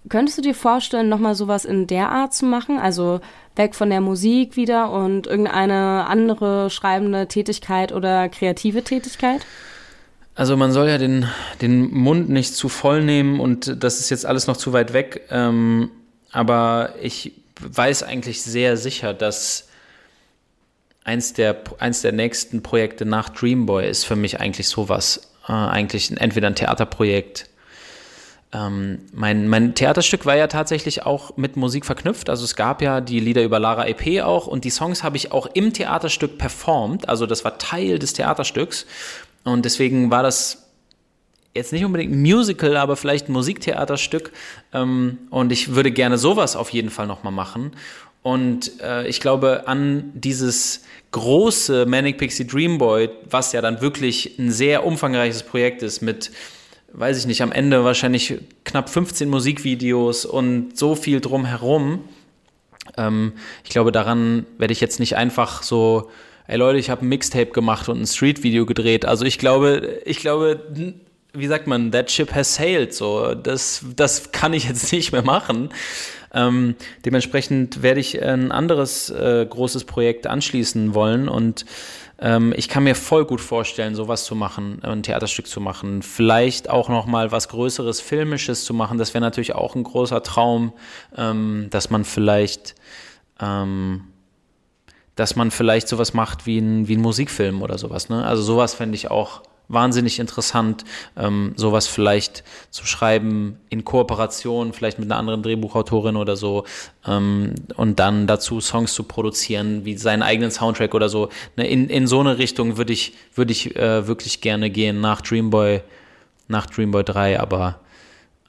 Könntest du dir vorstellen, nochmal sowas in der Art zu machen? Also weg von der Musik wieder und irgendeine andere schreibende Tätigkeit oder kreative Tätigkeit? Also man soll ja den, den Mund nicht zu voll nehmen und das ist jetzt alles noch zu weit weg. Ähm, aber ich weiß eigentlich sehr sicher, dass eins der, eins der nächsten Projekte nach Dreamboy ist für mich eigentlich sowas. Äh, eigentlich entweder ein Theaterprojekt. Ähm, mein, mein Theaterstück war ja tatsächlich auch mit Musik verknüpft. Also es gab ja die Lieder über Lara EP auch und die Songs habe ich auch im Theaterstück performt. Also das war Teil des Theaterstücks. Und deswegen war das jetzt nicht unbedingt ein Musical, aber vielleicht ein Musiktheaterstück. Ähm, und ich würde gerne sowas auf jeden Fall nochmal machen. Und äh, ich glaube an dieses große Manic Pixie Dream Boy, was ja dann wirklich ein sehr umfangreiches Projekt ist mit, weiß ich nicht, am Ende wahrscheinlich knapp 15 Musikvideos und so viel drumherum. Ähm, ich glaube, daran werde ich jetzt nicht einfach so ey Leute, ich habe ein Mixtape gemacht und ein Street-Video gedreht. Also ich glaube, ich glaube, wie sagt man, that ship has sailed. So, das, das kann ich jetzt nicht mehr machen. Ähm, dementsprechend werde ich ein anderes äh, großes Projekt anschließen wollen und ähm, ich kann mir voll gut vorstellen, sowas zu machen, ein Theaterstück zu machen, vielleicht auch noch mal was Größeres, Filmisches zu machen. Das wäre natürlich auch ein großer Traum, ähm, dass man vielleicht ähm, dass man vielleicht sowas macht wie ein, wie ein Musikfilm oder sowas. Ne? Also sowas fände ich auch wahnsinnig interessant, ähm, sowas vielleicht zu schreiben in Kooperation, vielleicht mit einer anderen Drehbuchautorin oder so ähm, und dann dazu Songs zu produzieren, wie seinen eigenen Soundtrack oder so. Ne? In, in so eine Richtung würde ich, würde ich äh, wirklich gerne gehen nach Dreamboy, nach Dreamboy 3, aber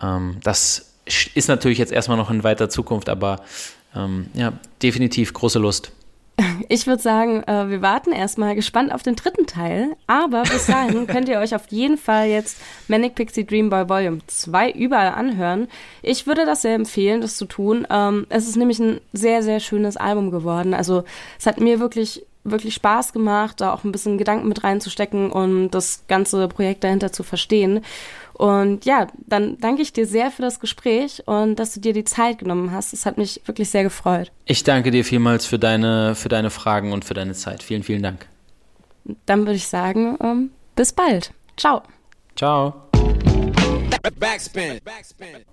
ähm, das ist natürlich jetzt erstmal noch in weiter Zukunft, aber ähm, ja, definitiv große Lust. Ich würde sagen, äh, wir warten erstmal gespannt auf den dritten Teil. Aber bis dahin könnt ihr euch auf jeden Fall jetzt Manic Pixie Dream Boy Volume 2 überall anhören. Ich würde das sehr empfehlen, das zu tun. Ähm, es ist nämlich ein sehr, sehr schönes Album geworden. Also es hat mir wirklich wirklich Spaß gemacht, da auch ein bisschen Gedanken mit reinzustecken und das ganze Projekt dahinter zu verstehen. Und ja, dann danke ich dir sehr für das Gespräch und dass du dir die Zeit genommen hast. Es hat mich wirklich sehr gefreut. Ich danke dir vielmals für deine, für deine Fragen und für deine Zeit. Vielen, vielen Dank. Dann würde ich sagen, ähm, bis bald. Ciao. Ciao. Backspin. Backspin.